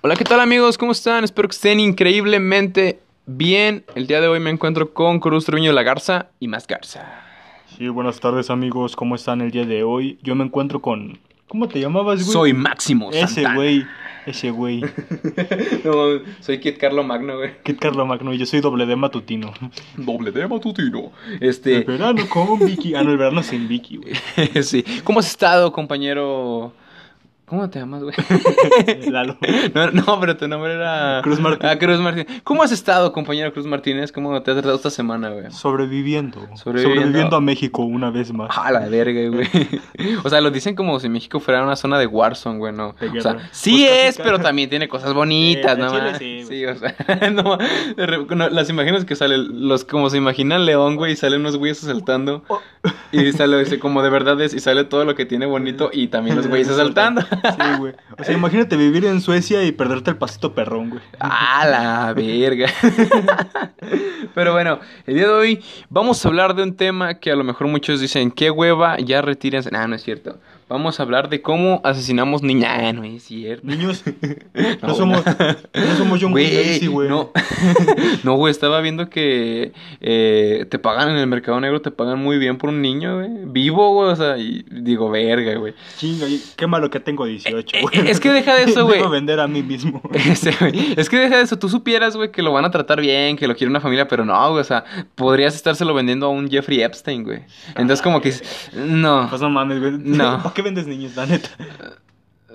Hola, ¿qué tal amigos? ¿Cómo están? Espero que estén increíblemente bien. El día de hoy me encuentro con Cruz Treviño La Garza y más Garza. Sí, buenas tardes amigos, ¿cómo están el día de hoy? Yo me encuentro con... ¿Cómo te llamabas, güey? Soy Máximo Ese Santana. güey, ese güey. No, soy Kit Carlo Magno, güey. Kit Carlo Magno y yo soy doble D matutino. Doble de matutino. El Este, verano con Vicky. Ah, no, el verano sin Vicky, güey. sí. ¿Cómo has estado, compañero? ¿Cómo te llamas, güey? Lalo. No, no, pero tu nombre era... Cruz Martín. Ah, Cruz Martín. ¿Cómo has estado, compañero Cruz Martínez? ¿Cómo te has tratado esta semana, güey? Sobreviviendo. Sobreviviendo. Sobreviviendo a México una vez más. A la verga, güey. O sea, lo dicen como si México fuera una zona de Warzone, güey, no. O sea, sí Pues es, casi. pero también tiene cosas bonitas, Sí, ¿no? chile sí, Sí, o sea, no, no, las imágenes que salen, los como se imaginan León, güey, y salen unos güeyes asaltando. Oh. Y sale ese, como de verdad es, y sale todo lo que tiene bonito y también los güeyes asaltando. Sí, güey. O sea, imagínate vivir en Suecia y perderte el pasito perrón, güey. A la verga. Pero bueno, el día de hoy vamos a hablar de un tema que a lo mejor muchos dicen, qué hueva, ya retírense. No, no es cierto. Vamos a hablar de cómo asesinamos niñas. Ah, no es cierto. Niños, no, No, somos, no somos John Gacy, güey. no, no, güey, estaba viendo que eh, te pagan en el mercado negro, te pagan muy bien por un niño, güey. Vivo, güey, o sea, y digo, verga, güey. Chinga, y- qué malo que tengo 18, Eh, güey. es que deja de eso, güey. Debo vender a mí mismo. Ese, güey. Es que deja de eso, tú supieras, güey, que lo van a tratar bien, que lo quiere una familia, pero no, güey, o sea, podrías estárselo vendiendo a un Jeffrey Epstein, güey. Entonces, como que, no, Pues no mames, güey. No. ¿Para qué vendes niños, la neta?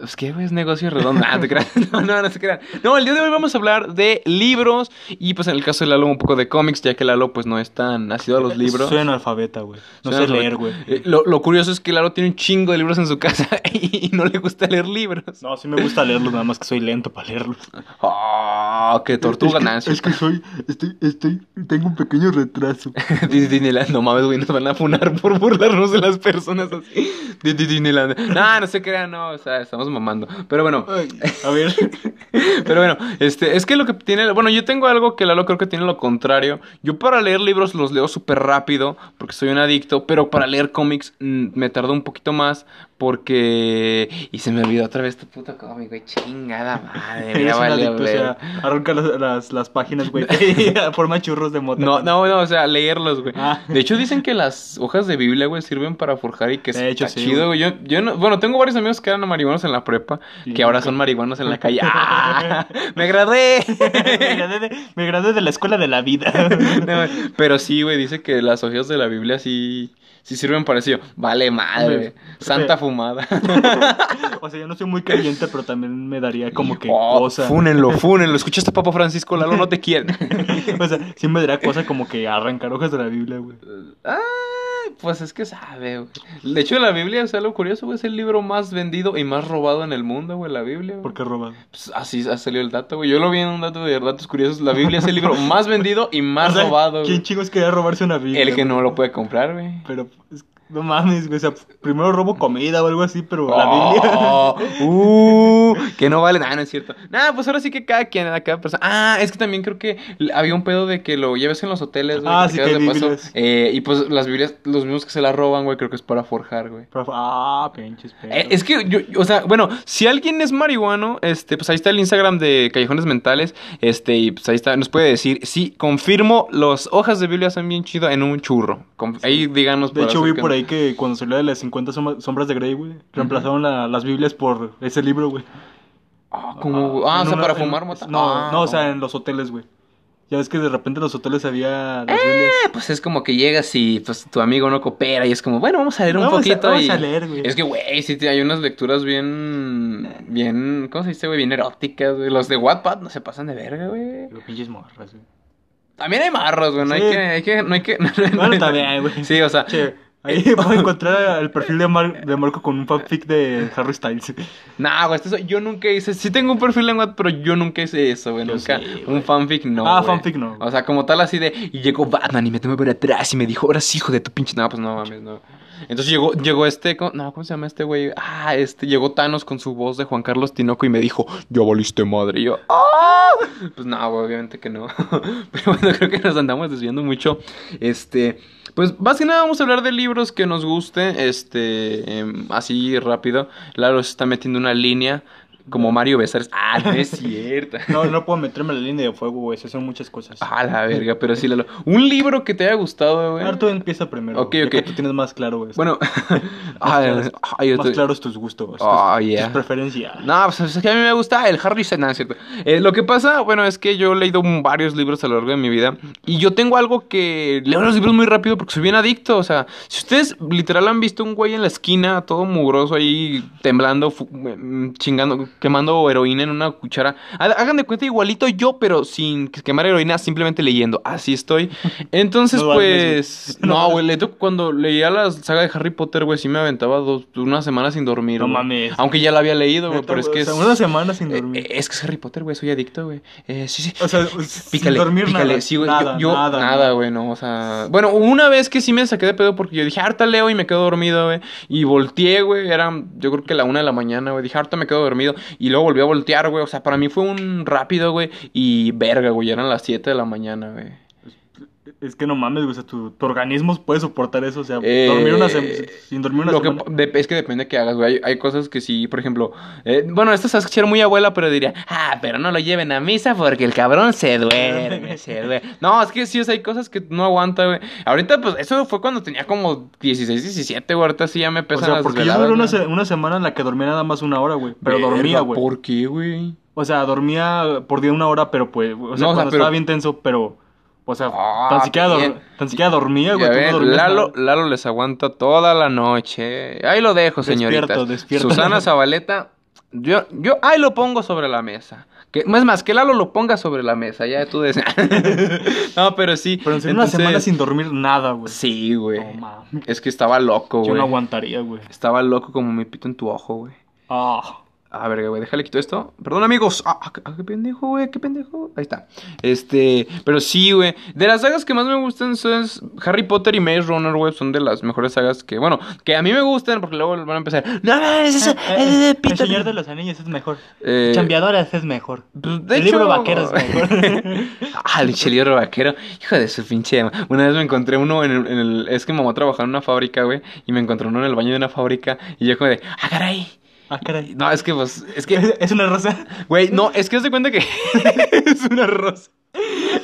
Es que, es negocio redondo. Ah, te creas. No, no, no se crean. No, el día de hoy vamos a hablar de libros y, pues, en el caso de Lalo, un poco de cómics, ya que Lalo, pues, no es tan nacido a los libros. Soy analfabeta, güey. No Soy sé analfabeta. leer, güey. Eh, lo, lo curioso es que Lalo tiene un chingo de libros en su casa y no le gusta leer libros. No, sí me gusta leerlos, nada más que soy lento para leerlos. Oh, qué tortuga, es es que soy, estoy, estoy, tengo un pequeño retraso. Disney- Disneyland, no mames, güey, nos van a funar por burlarnos de las personas así. Di- di- Disneyland. No, no se crean, no, o sea, estamos mamando. Pero bueno, Ay, a ver, pero bueno, este, es que lo que tiene, bueno, yo tengo algo que Lalo creo que tiene lo contrario. Yo para leer libros los leo súper rápido, porque soy un adicto, pero para leer cómics mm, me tardo un poquito más, porque... Y se me olvidó otra vez tu puto cómic, güey, chingada madre, vale, o sea, arranca las, las, las páginas, güey. Forma churros de mota. No, no, no, o sea, leerlos, güey. Ah. De hecho, dicen que las hojas de Biblia, güey, sirven para forjar y que De hecho, está sí, chido, güey. Yo, yo no, bueno, tengo varios amigos que eran marihuanos en la prepa, que ahora son marihuanos en la calle. ¡Ah! ¡Me gradué! me, gradué de, me gradué de la escuela de la vida. No, pero sí, güey, dice que las hojas de la Biblia sí, sí sirven para eso. Vale madre, Hombre, Santa fumada. o sea, yo no soy muy creyente, pero también me daría como que Oh, cosa. Fúnenlo, fúnenlo. ¿Escuchaste, Papa Francisco? Lalo no te quiere. O sea, sí me daría cosa como que arrancar hojas de la Biblia, güey. Ah, pues es que sabe, güey. De hecho, la Biblia, o sea, lo curioso, güey, es el libro más vendido y más robado en el mundo, güey, la Biblia. güey. ¿Por qué robado? Pues así ha salido el dato, güey. Yo lo vi en un dato de datos curiosos. La Biblia es el libro más vendido y más O sea, robado, ¿Quién güey. chingos quería robarse una Biblia? El que güey? no lo puede comprar, güey. Pero, es- no mames, güey. O sea, primero robo comida o algo así, pero la Biblia. Oh, uh, que no vale nada, no es cierto. Nada, pues ahora sí que cada quien, cada persona. Ah, es que también creo que había un pedo de que lo lleves en los hoteles, güey. Ah, sí, que de paso. Biblias. Eh, y pues las Biblias, los mismos que se las roban, güey, creo que es para forjar, güey. Ah, pinches pedos. Eh, es que yo, o sea, bueno, si alguien es marihuano, este, pues ahí está el Instagram de Callejones Mentales, este, y pues ahí está, nos puede decir, sí, confirmo, las hojas de Biblia son bien chidas en un churro. Con- ahí díganos De hecho, vi por no. Ahí que cuando salió de las 50 som- sombras de Grey, güey, reemplazaron la- las Biblias por ese libro, güey. Ah, como, ah, o En sea, una- para en- fumar mota. No, Ah, no, o sea, en los hoteles, güey. Ya ves que de repente en los hoteles había las Biblias. Eh, pues es como que llegas y pues tu amigo no coopera y es como, bueno, vamos a leer un Vamos a- poquito vamos y... a leer, güey. Es que, güey, sí, hay unas lecturas bien, bien, ¿cómo se dice, güey? Bien eróticas, güey. Los de Wattpad no se pasan de verga, güey. Pero pinches morras, güey. También hay marros, güey, no hay que, hay que, no hay que... Bueno, también, güey. Sí, o sea, Che, ahí voy a encontrar el perfil de, Mar- de Marco con un fanfic de Harry Styles. nah, güey, esto es- yo nunca hice, sí tengo un perfil en Wattpad, pero yo nunca hice eso, güey, Yo nunca, sí, un fanfic no, Ah, fanfic no. O sea, como tal así de, y llegó Batman y me tomó por atrás y me dijo, ahora sí, hijo de tu pinche, no, pues no mames, no. Entonces llegó, llegó este, ¿cómo- no, ¿cómo se llama este güey? Ah, este, llegó Thanos con su voz de Juan Carlos Tinoco y me dijo, ya valiste madre. Y yo, ¡ah! Pues no, güey, obviamente que no. Pero bueno, creo que nos andamos desviando mucho. Este, pues más que nada vamos a hablar de libros que nos gusten, este, em, así rápido. Lalo se está metiendo una línea como Mario Besares. Ah, no es cierto. No, no puedo meterme en la línea de fuego, güey. Eso son muchas cosas. Ah, la verga, pero sí, Lalo. Un libro que te haya gustado, güey. Empieza primero. Ok, ok. que tú tienes más claro, güey. Bueno, más, yo más estoy- claros tus gustos. tus- Oh, tus, yeah. preferencias. No, pues es que a mí me gusta el Harry es cierto. Eh, lo que pasa, bueno, es que yo he leído varios libros a lo largo de mi vida y yo tengo algo que leo los libros muy rápido porque soy bien adicto. O sea, si ustedes literal han visto un güey en la esquina, todo mugroso ahí, temblando, mm, chingando, quemando heroína en una cuchara, ha- hagan de cuenta igualito yo, pero sin quemar heroína, simplemente leyendo. Así estoy. Entonces, No pues. No güey, cuando leía la saga de Harry Potter, güey, sí me aventaba dos, una semana sin dormir. No mames. Aunque ya la había leído, güey, pero es que o sea, es... una semana sin Eh, dormir. eh, es que es Harry Potter, güey, soy adicto, güey. Eh, sí, sí. o sea, Pícale, sin dormir pícale. nada. Sí, güey, nada, yo, yo- nada, nada, güey, no, o sea... Bueno, una vez que sí me saqué de pedo porque yo dije, harta leo y me quedo dormido, güey. Y volteé, güey, era yo creo que la una de la mañana, güey. Dije, harta me quedo dormido. Y luego volví a voltear, güey. O sea, para mí fue un rápido, güey. Y verga, güey, eran las 7 de la mañana, güey. Es que no mames, güey. O sea, tu, tu organismo puede soportar eso. O sea, Eh, dormir una sem- sin dormir una Lo que, semana. de- es que depende de qué hagas, güey. Hay, hay cosas que sí, por ejemplo. eh, bueno, esto se escuchar muy abuela, pero diría, ah, pero no lo lleven a misa porque el cabrón se duerme, se duerme. No, es que sí, o sea, hay cosas que no aguanta, güey. Ahorita, pues, eso fue cuando tenía como 16, 17, güey. Ahorita sí ya me O pesan sea, las porque yo duré una, ¿no? se- una semana en la que dormía nada más una hora, güey. Pero Verga, dormía, güey. ¿Por qué, güey? O sea, dormía por día una hora, pero pues. O sea, No, o sea, cuando pero- estaba bien tenso, pero. O sea, Ah, tan, siquiera dor- tan siquiera dormía, güey. No dormías Lalo. Lalo les aguanta toda la noche. Ahí lo dejo, despierto. Susana Zabaleta, yo, yo ahí lo pongo sobre la mesa. Que, es más, que Lalo lo ponga sobre la mesa, ya tú decías. no, pero sí. Pero en serio, entonces- una semana sin dormir nada, güey. Sí, güey. No es que estaba loco, Yo güey. no aguantaría, güey. Estaba loco como mi pito en tu ojo, güey. Ah. A ver, güey, déjale quito esto. Perdón, amigos. Ah, ah, qué- ah, qué pendejo, güey, qué pendejo. Ahí está. Este, pero sí, güey. De las sagas que más me gustan son Harry Potter y Maze Runner, güey. Son de las mejores sagas que, bueno, que a mí me gustan porque luego van a empezar. No, no, es eso, es de El Peter". Señor de los Anillos es mejor. Eh, Chambeadoras es mejor. pues, de el hecho- libro vaquero es mejor. ah, el libro vaquero. Hijo de su pinche. Una vez me encontré uno en el, en el- Es que mi mamá trabajaba en una fábrica, güey. Y me encontré uno en el baño de una fábrica. Y yo, como de. Ah, caray. Ah, caray. No, es que, pues. Es que. ¿Es una rosa? Güey, no, es que haz de cuenta que es una rosa.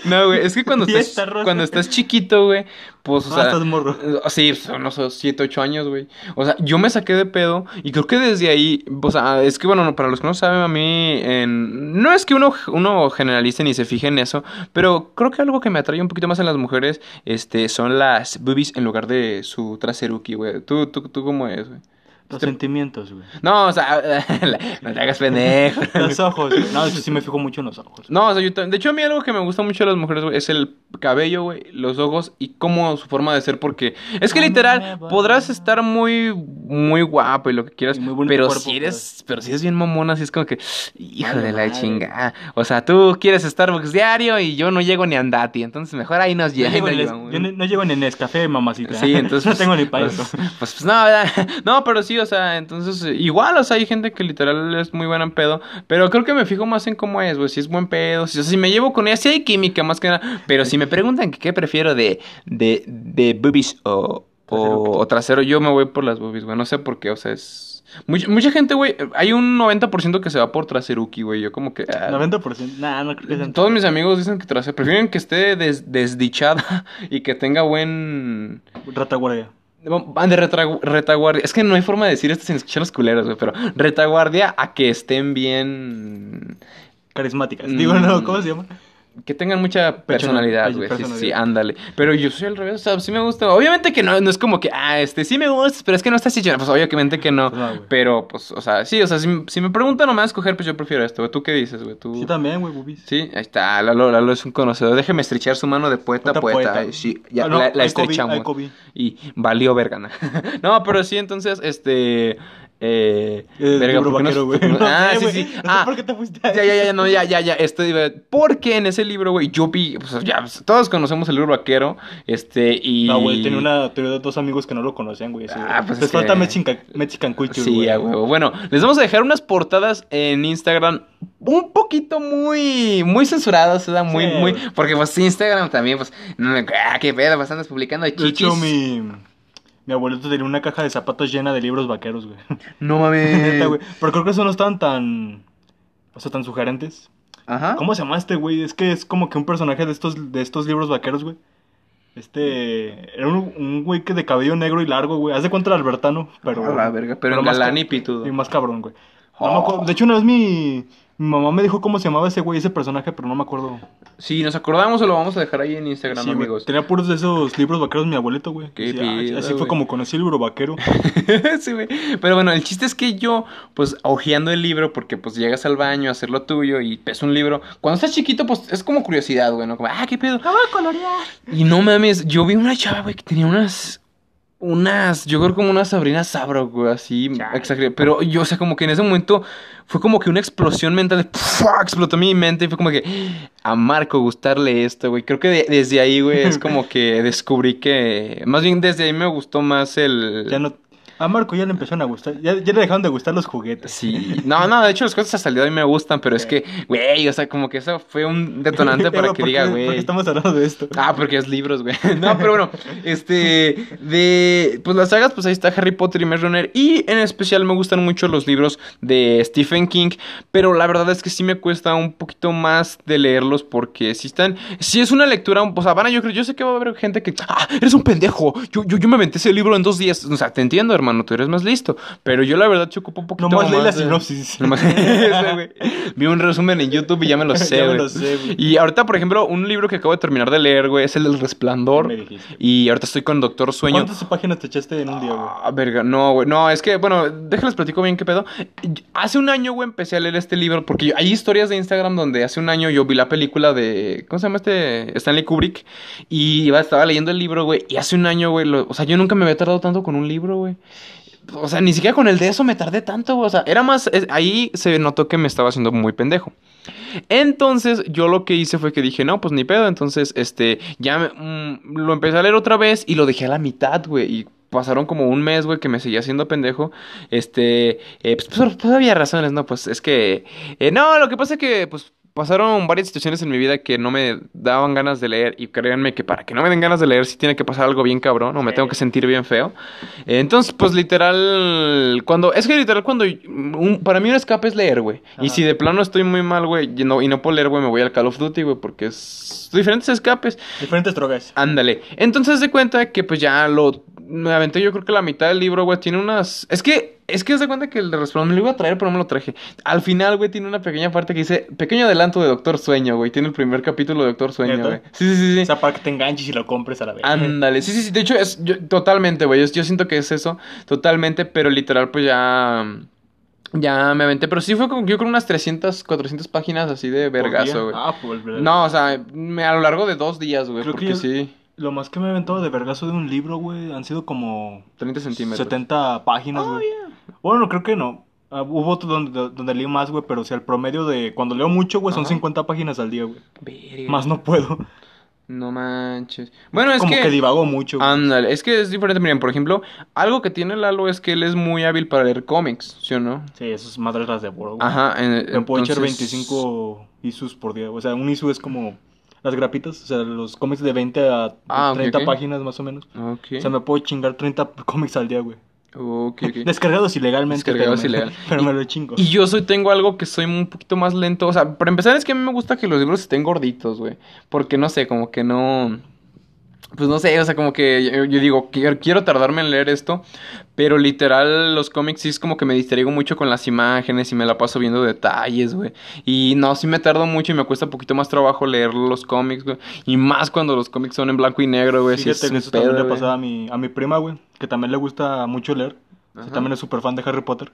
No, güey, es que cuando ¿Y estás, esta rosa? cuando estás chiquito, güey, pues, o Ah, sea... estás morro. eh, Sí, son unos 7, 8 años, güey. O sea, yo me saqué de pedo y creo que desde ahí, o sea, es que, bueno, no, para los que no saben, a mí, en... no es que uno, uno generalice ni se fije en eso, pero creo que algo que me atrae un poquito más en las mujeres, este, son las boobies en lugar de su traseruki, güey. ¿Tú, tú, tú cómo es, güey? Los Te- sentimientos, güey. No, o sea, no te hagas pendejo. Los ojos. güey. No, eso sí me fijo mucho en los ojos. No, o sea, yo de hecho a mí algo que me gusta mucho de las mujeres, güey, es el cabello, güey, los ojos y cómo su forma de ser, porque es que literal podrás estar muy, muy guapo y lo que quieras, muy pero cuerpo, si eres, pues. pero si eres bien mamona, así es como que, hijo de la chingada, o sea, tú quieres Starbucks diario y yo no llego ni a Andati, entonces mejor ahí nos No llego, llegan. yo ni- no llego ni en Nescafé, mamacita. Sí, entonces. no tengo ni pues, para pues, eso. Pues, pues, no, ¿verdad? no, pero sí, o sea, entonces, igual, o sea, hay gente que literal es muy buena en pedo, pero creo que me fijo más en cómo es, güey, si es buen pedo, si, o sea, si me llevo con ella, sí hay química más que nada, pero si me preguntan que qué prefiero de, de, de boobies o, o, o trasero, yo me voy por las boobies, güey, no sé por qué, o sea, es... Mucha, mucha gente, güey, hay un 90% que se va por traseruki, güey, yo como que... ah, 90%. Nah, no creo que todos mis amigos dicen que trasero, prefieren que esté des- desdichada y que tenga buen... Rata guardia. Van de retaguardia. Es que no hay forma de decir esto sin escuchar los culeros, güey. Pero retaguardia a que estén bien. Carismáticas. Mm. Digo, no, ¿cómo se llama? Que tengan mucha personalidad, Persona- güey. Sí, sí, ándale. Pero yo soy al revés, o sea, sí me gusta. Obviamente que no, no es como que, ah, este, sí me gusta, pero es que no estás hecho. Pues obviamente que no. Pero, pues, o sea, sí, o sea, si, si me preguntan nomás escoger, pues yo prefiero esto, güey. ¿Tú qué dices, güey? ¿Tú... Sí, también, güey, boobies. Sí, ahí está, Lalo, Lalo es un conocedor. Déjeme estrechar su mano de poeta a Poeta, Sí, ya Ah, no, la, la hay COVID, estrechamos. COVID. y valió vergana. no, pero sí, entonces, este. Eh, El verga, libro ¿por qué no- vaquero, güey. qué no- ah, sí, güey. sí. No sé Ah, por qué te fuiste a ya, ya, ya, no, ya, ya, ya. Estoy. Porque en ese libro, güey, yo vi. Pues, ya, pues, todos conocemos el libro vaquero. Este, y. No, güey, tenía, una, tenía dos amigos que no lo conocían, güey. Ah, güey. pues Les es falta que- Mexican, Mexican Culture, Sí, güey. huevo. Bueno, les vamos a dejar unas portadas en Instagram un poquito muy, muy censuradas, ¿verdad? Muy, Sí. muy, porque pues Instagram también, pues, ah, qué pedo, pues andas publicando De chichis. hecho, mi, mi abuelito tenía una caja de zapatos llena de libros vaqueros, güey. No mames. Pero creo que esos no estaban tan... o sea, tan sugerentes. Ajá. ¿Cómo se llama este güey? Es que es como que un personaje de estos, de estos libros vaqueros, güey. Este. Era un, un güey que de cabello negro y largo, güey. Haz de cuenta el Albertano, pero. A la verga, pero más galán y pitudo. Y más cabrón, güey. No Oh. De hecho, una vez mi, mi mamá me dijo cómo se llamaba ese güey, ese personaje, pero no me acuerdo. Si nos acordamos, o lo vamos a dejar ahí en Instagram, Sí, güey. amigos. Tenía puros de esos libros vaqueros mi abuelito, güey. Qué Decía, "Ah, pido, Así fue güey". como conocí el libro vaquero. sí, güey. Pero bueno, el chiste es que yo, pues, hojeando el libro, porque pues llegas al baño a hacer lo tuyo y ves un libro. Cuando estás chiquito, pues es como curiosidad, güey, ¿no? Como, ah, qué pedo. voy a colorear. Y no mames, yo vi una chava, güey, que tenía unas. Unas, yo creo como unas Sabrina Sabro, güey, así, exageré. Pero yo, o sea, como que en ese momento fue como que una explosión mental, de, explotó mi mente y fue como que a Marco gustarle esto, güey. Creo que de- desde ahí, güey, es como que descubrí que, más bien desde ahí me gustó más el... Ya no. A Marco ya le empezaron a gustar. Ya, ya le dejaron de gustar los juguetes. Sí, no, no, de hecho las cosas hasta el día de hoy me gustan, pero es que, güey, o sea, como que eso fue un detonante para que ¿por diga, qué- ¿Por qué güey. estamos hablando de esto? Ah, porque es libros, güey. No, pero bueno, este, de, pues las sagas, pues ahí está Harry Potter y Maze Runner. Y en especial me gustan mucho los libros de Stephen King, pero la verdad es que sí me cuesta un poquito más de leerlos porque si están, si es una lectura, o sea, van a, yo creo, yo sé que va a haber gente que, ah, eres un pendejo, yo, yo, yo me aventé ese libro en dos días. O sea, te entiendo, hermano, tú eres más listo, pero yo la verdad se ocupo un poquito Nomás leí la más sinopsis. Nomás-. Vi un resumen en YouTube y ya me lo sé, güey. Y ahorita, por ejemplo, un libro que acabo de terminar de leer, güey, es el del Resplandor. Me dijiste. Y ahorita estoy con Doctor Sueño. ¿Cuántas páginas te echaste en un día, güey? Ah, verga, no, güey. No, es que, bueno, déjenles platico bien qué pedo. Hace un año, güey, empecé a leer este libro porque yo- hay historias de Instagram donde hace un año yo vi la película de. ¿Cómo se llama este? Stanley Kubrick. Y estaba leyendo el libro, güey. Y hace un año, güey, lo- o sea, yo nunca me había tardado tanto con un libro, güey. O sea, ni siquiera con el de eso me tardé tanto. O sea, era más. ahí se notó que me estaba haciendo muy pendejo. Entonces, yo lo que hice fue que dije, no, pues ni pedo. Entonces, este, ya mm, lo empecé a leer otra vez y lo dejé a la mitad, güey. Y pasaron como un mes, güey, que me seguía haciendo pendejo. Este, eh, pues, pues, pues había razones, ¿no? Pues es que, eh, no, lo que pasa es que, pues, pasaron varias situaciones en mi vida que no me daban ganas de leer. Y créanme que para que no me den ganas de leer, sí tiene que pasar algo bien cabrón, o me tengo que sentir bien feo. Entonces, pues literal, cuando, es que literal cuando, un- para mí un escape es leer, güey. Y si de plano estoy muy mal, güey, y no, y no puedo leer, güey, me voy al Call of Duty, güey, porque es diferentes escapes. Diferentes drogas. Ándale. Entonces de cuenta que pues ya lo, me aventé yo creo que la mitad del libro, güey, tiene unas, es que, es que se cuenta que el de Resplandor me lo iba a traer, pero no me lo traje. Al final, güey, tiene una pequeña parte que dice, pequeño adelanto de Doctor Sueño, güey, tiene el primer capítulo de Doctor Sueño, güey. Sí, sí, sí, sí. O sea, para que te enganches y lo compres a la vez. Ándale, sí, sí, sí, de hecho es yo- totalmente, güey, yo, yo siento que es eso, totalmente, pero literal pues ya ya me aventé, pero sí fue como yo creo unas 300, 400 páginas así de vergazo, güey. Ah, pues. No, o sea, me- a lo largo de dos días, güey, Creo que porque yo- sí, Lo más que me he aventado de vergazo de un libro, güey, han sido como 30 centímetros. 70 páginas, Oh, güey. Bueno, creo que no. Ah, hubo otro donde, donde leí más, güey, pero o sea, el promedio de... Cuando leo mucho, güey, son Ajá. 50 páginas al día, güey. Más no puedo. No manches. Bueno, es como que, que... divago mucho, güey. Ándale, es que es diferente. Miren, por ejemplo, algo que tiene Lalo es que él es muy hábil para leer cómics, ¿sí o no? Sí, esas madres las devoro, güey. Ajá. en- Me puedo echar entonces- 25 isus por día. O sea, un isu es como las grapitas. O sea, los cómics de 20 a Ah, ok, 30 ok. páginas más o menos. O sea, me puedo chingar 30 cómics al día, güey. Ok, ok. Descargados ilegalmente. Descargados pero me- ilegal. Pero Y- me lo chingo. Y yo soy, tengo algo que soy un poquito más lento. O sea, para empezar es que a mí me gusta que los libros estén gorditos, güey. Porque no sé, como que no. Pues no sé, o sea, como que yo, yo digo, quiero, quiero tardarme en leer esto. Pero literal, los cómics sí es como que me distraigo mucho con las imágenes y me la paso viendo detalles, güey. Y no, sí me tardo mucho y me cuesta un poquito más trabajo leer los cómics, güey. Y más cuando los cómics son en blanco y negro, güey. Sí es que eso también pedo, le güey. pasaba a mi, a mi prima, güey. Que también le gusta mucho leer. O sea, Ajá. también es súper fan de Harry Potter.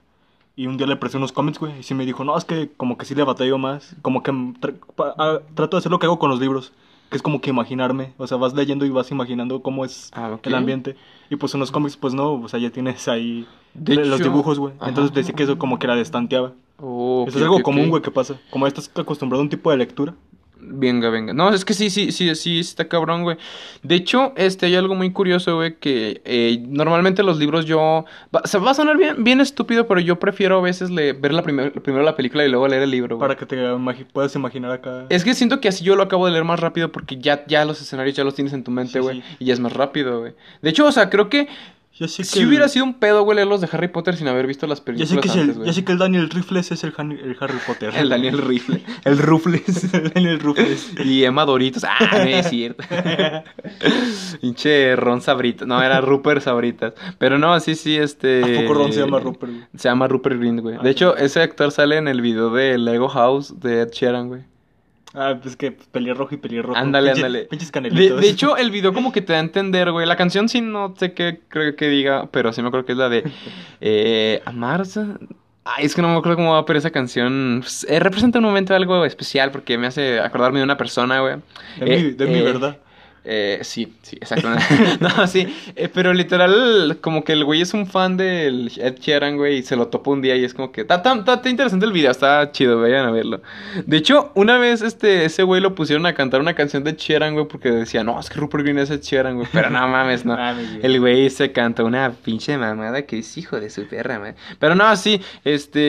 Y un día le presté unos cómics, güey. Y sí me dijo, no, es que como que sí le batallo más. Como que tra- pa- trato de hacer lo que hago con los libros. Que es como que imaginarme. O sea, vas leyendo y vas imaginando cómo es Ah, el ambiente. Y pues en los cómics, pues no. O sea, ya tienes ahí De los hecho- dibujos, güey. Entonces decía que eso como que la destanteaba. Oh, eso es algo común, güey, que pasa. Como ya estás acostumbrado a un tipo de lectura. Venga, venga. No, es que sí, sí, sí, sí, está cabrón, güey. De hecho, este, hay algo muy curioso, güey, que eh, normalmente los libros yo... Va, se va a sonar bien, bien estúpido, pero yo prefiero a veces le- ver la primer- primero la película y luego leer el libro, güey. Para que te imagi- puedas imaginar acá. Es que siento que así yo lo acabo de leer más rápido porque ya, ya los escenarios ya los tienes en tu mente, Sí, güey. sí. Y ya es más rápido, güey. De hecho, o sea, creo que Ya sé que Si el- hubiera sido un pedo, güey, leer los de Harry Potter sin haber visto las Ya películas sé, que es antes, el, ya sé que el Daniel Rifles es el, Han- el Harry Potter. El Daniel Rifle. El Rufles. el Daniel Rifles. Y Emma Doritos. Ah, no es cierto. Pinche Ron Sabritas. No, era Rupert Sabritas. Pero no, sí, sí, este. ¿A poco Ron se llama Rupert? Se llama Rupert Grint, güey. Ah, De hecho, sí. ese actor sale en el video de Lego House de Ed Sheeran, güey. Ah, pues que pelirrojo y pelirrojo. Ándale, Pinche- ándale. Pinches De, canelitos. de hecho, el video como que te da a entender, güey. La canción sí no sé qué creo que diga, pero sí me acuerdo que es la de eh, Amarsa. Ay, es que no me acuerdo cómo va, pero esa canción pues, eh, representa un momento algo especial porque me hace acordarme de una persona, güey. de Eh, mi, de mi eh, verdad. Eh, sí, sí, exactamente. no, sí, eh, pero literal, como que el güey es un fan del Ed Sheeran, güey, y se lo topa un día y es como que está tan interesante el video, está chido, vayan a verlo. De hecho, una vez este ese güey lo pusieron a cantar una canción de Sheeran, güey, porque decía, no, es que Rupert Green es Ed Sheeran, güey, pero no mames, no. El güey se canta una pinche mamada que es hijo de su perra, man. Pero no, sí, este,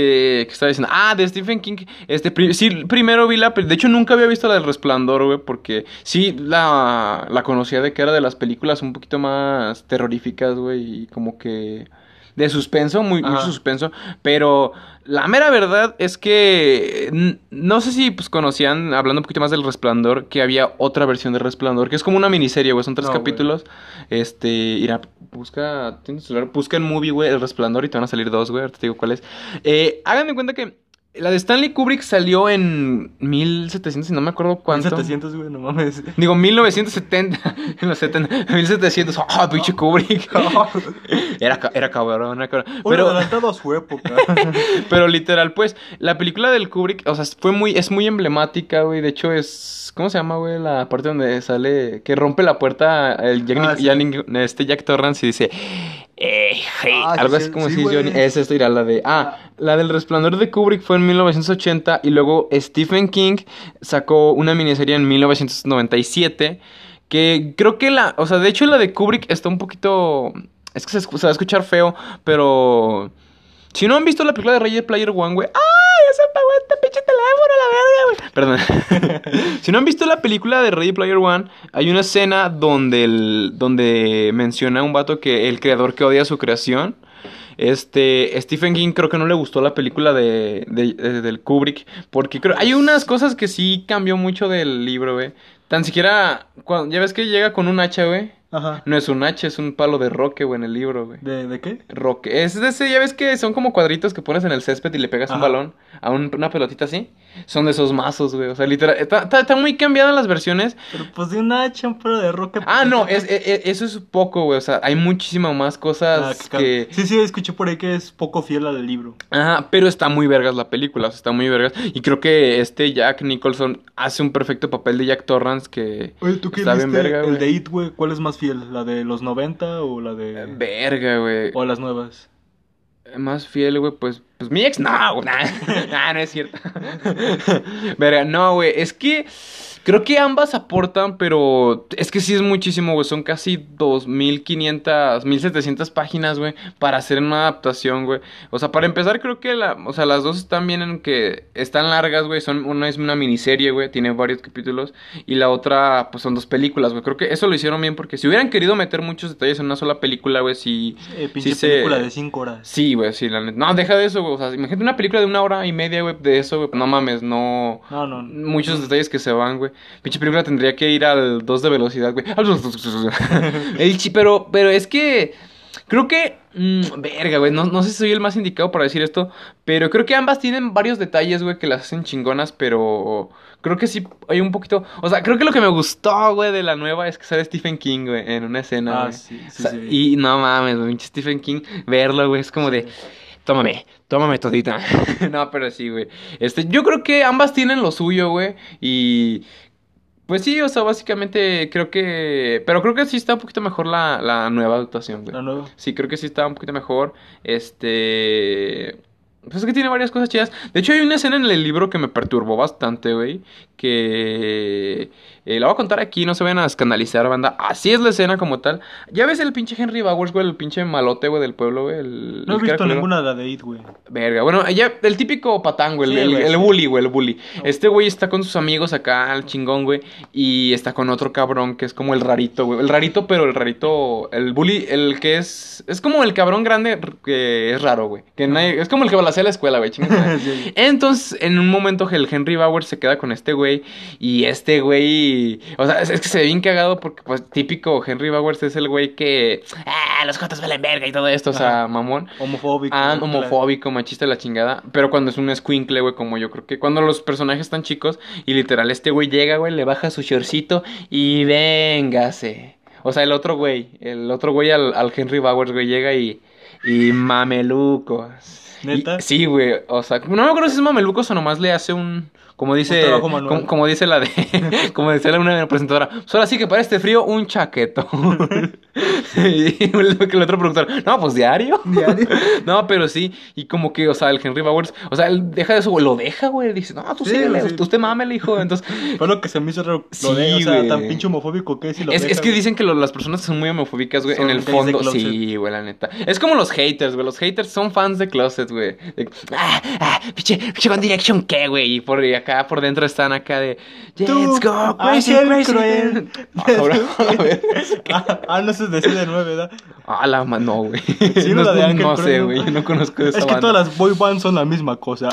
¿qué estaba diciendo? Ah, de Stephen King. Este, pri- sí, primero vi la De hecho, nunca había visto la del Resplandor, güey, porque sí la, la conocía de que era de las películas un poquito más terroríficas, güey, y como que de suspenso, muy, mucho suspenso. Pero la mera verdad es que no sé si pues conocían, hablando un poquito más del Resplandor, que había otra versión de Resplandor, que es como una miniserie, güey, son tres No, capítulos. Este, irá, busca, busca en movie, güey, El Resplandor y te van a salir dos, güey, ahorita te digo cuál es. Eh, háganme cuenta que la de Stanley Kubrick salió en 1700, y no me acuerdo cuánto. 700, güey, no mames. Digo, 1970, en los 70, 1700, ah, pinche Kubrick. Era, era cabrón, era cabrón. Pero adelantado a su época. pero literal, pues, la película del Kubrick, o sea, fue muy, es muy emblemática, güey. De hecho, es, ¿cómo se llama, güey? La parte donde sale, que rompe la puerta el Jack, Ah, sí. Jack este Jack Torrance y dice, eh, hey", Ah, algo sí, así como si. Johnny, es esto, irá la de, ah, la del Resplandor de Kubrick fue en 1980 y luego Stephen King sacó una miniserie en 1997 que creo que la, o sea, de hecho la de Kubrick está un poquito, es que se, va a escuchar feo, pero si no han visto la película de Ready Player One, güey, ¡ay! Ya se apagó este pinche teléfono, la verga, güey. Perdón. si no han visto la película de Ready Player One, hay una escena donde, el, donde menciona un vato que el creador que odia su creación. Este, Stephen King creo que no le gustó la película de, de- de- del Kubrick, porque creo, hay unas cosas que sí cambió mucho del libro, güey. Tan siquiera, cuando, ya ves que llega con un hacha, güey. Ajá. No es un hacha, es un palo de roque, güey, en el libro, güey. ¿De, ¿De qué? Roque. Es de ese, ya ves que son como cuadritos que pones en el césped y le pegas un balón a un- una pelotita así. Son de esos mazos, güey. O sea, literal. Está, está- está muy cambiadas las versiones. Pero pues de un hacha, un palo de. Ah, pues, no, ¿qué? es, e- e- eso es poco, güey. O sea, hay muchísimas más Ah, cosas qué que. Sí, sí, escuché por ahí que es poco fiel al libro. Ajá, pero está muy vergas la película, o sea, está muy vergas. Y creo que este Jack Nicholson hace un perfecto papel de Jack Torrance que Oye, ¿tú qué está bien verga, el de It, güey, ¿cuál es más fiel? ¿La de los 90 o la de... Verga, güey. o las nuevas? Más fiel, güey, pues, pues mi ex, no, nah, nah, no es cierto. Verga, no, güey, es que creo que ambas aportan, pero es que sí es muchísimo, güey, son casi 2500, 1700 páginas, güey, para hacer una adaptación, güey. O sea, para empezar, creo que la, o sea, las dos están bien en que están largas, güey, son, una es una miniserie, güey, tiene varios capítulos, y la otra, pues son dos películas, güey. Creo que eso lo hicieron bien porque si hubieran querido meter muchos detalles en una sola película, güey, sí... Eh, pinche se- película de 5 horas. Sí, güey, sí, la neta. No, deja de eso, güey. O sea, imagínate una película de una hora y media, güey, de eso, güey. No mames, no. No, no. Muchos detalles que se van, güey. Pinche película tendría que ir al 2 de velocidad, güey. El chi- pero, pero es que. Creo que. mm, verga, güey. No, no sé si soy el más indicado para decir esto. Pero creo que ambas tienen varios detalles, güey, que las hacen chingonas. Pero. Creo que sí hay un poquito. O sea, creo que lo que me gustó, güey, de la nueva es que sale Stephen King, güey, en una escena, Ah, güey. sí, sí, O sea, sí. Y no mames, güey, pinche Stephen King, verlo, güey, es como de. Tómame, tómame todita. no, pero sí, güey. Este, yo creo que ambas tienen lo suyo, güey. Y. Pues sí, o sea, básicamente creo que. Pero creo que sí está un poquito mejor la, la nueva adaptación, güey. La nueva. Sí, creo que sí está un poquito mejor. Este. Pues es que tiene varias cosas chidas. De hecho, hay una escena en el libro que me perturbó bastante, güey. Que. Eh, la voy a contar aquí, no se vayan a escandalizar, banda. Así es la escena como tal. Ya ves el pinche Henry Bowers, güey, el pinche malote, güey, del pueblo, güey. el- No he el visto ninguna de la de It, güey. Verga, bueno, ya, el típico patán, güey, Sí, el, el bully, güey, el bully. Este güey está con sus amigos acá, el chingón, güey, y está con otro cabrón que es como el rarito, güey. El rarito, pero el rarito, el bully, el que es, es como el cabrón grande que es raro, güey. Que nadie- es como el que balacea a la escuela, güey. Sí. Entonces, en un momento el Henry Bauer se queda con este güey y este güey, o sea, es, es que se ve bien cagado porque pues típico Henry Bauer es el güey que, ah, los jotos valen verga y todo esto, o sea, mamón. Homofóbico. Ah, homofóbico, machista la chingada. Pero cuando es un squinkle, güey, como yo creo que cuando los personajes están chicos y literal este güey llega, güey, le baja su shortcito y véngase. O sea, el otro güey, el otro güey al, al Henry Bowers, güey, llega y, y mamelucos. ¿Neta? Y- sí, güey, o sea, no me acuerdo si es mamelucos o nomás le hace un... Como dice, como, como dice la de, como decía la una presentadora, solo así que para este frío un chaqueto. y el, otro productor, no, pues diario. Diario. No, pero sí, y como que, o sea, el Henry Bowers, o sea, él deja de eso, güey, lo deja, güey, dice, no, tú Sí, síguele, sí. usted, mámele, hijo, entonces, Fue lo que se me hizo raro. Sí, Lo de, o sea, tan pinche homofóbico que es y lo es, deja, es que güey. dicen que lo- las personas son muy homofóbicas, güey, en el fondo, sí, güey, la neta, es como los haters, güey, los haters son fans de Closet, güey, de, ah, ah, pinche, pinche One Direction, ¿qué, güey? Y por acá, por dentro están acá de, let's go, crazy, ángel crazy. cruel. Ah, cabrón, a ver. ah, ah, no se decide de nueve, ¿verdad? Ah, la ma- no, güey. Sí, no, la de no- Ángel no sé, güey. ¿no? Yo no conozco de esa Es que banda. todas las boy bands son la misma cosa.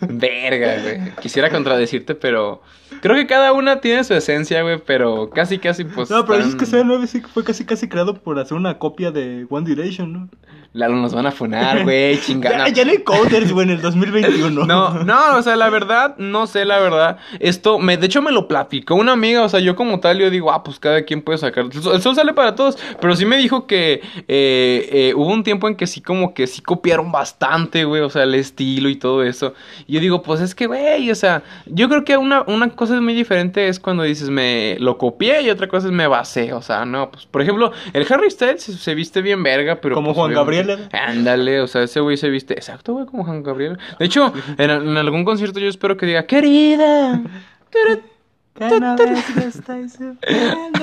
Verga, güey. Quisiera contradecirte, pero. Creo que cada una tiene su esencia, güey. Pero casi, casi, pues. no, pero dices que están- C9 sí fue casi casi creado por hacer una copia de One Direction, ¿no? Lalo, nos van a funar, güey. Chingada. Ya, ya no hay coders, güey, en el 2021. No, no, o sea, la verdad, no sé, la verdad. Esto, me, de hecho, me lo platicó una amiga, o sea, yo como tal, yo digo, ah, pues cada quien puede sacar. El sol, sale para todos, pero sí me dijo que eh, eh, hubo un tiempo en que sí, como que sí copiaron bastante, güey, o sea, el estilo y todo eso. Y yo digo, pues es que, güey, o sea, yo creo que una, una cosa es muy diferente es cuando dices, me lo copié y otra cosa es me basé, o sea, no, pues, por ejemplo, el Harry Styles se, se viste bien verga, pero. Como pues, Juan obviamente- Gabriel. Ándale, o sea, ese güey se viste exacto, güey, como Juan Gabriel. De hecho, en, en algún concierto yo espero que diga, querida.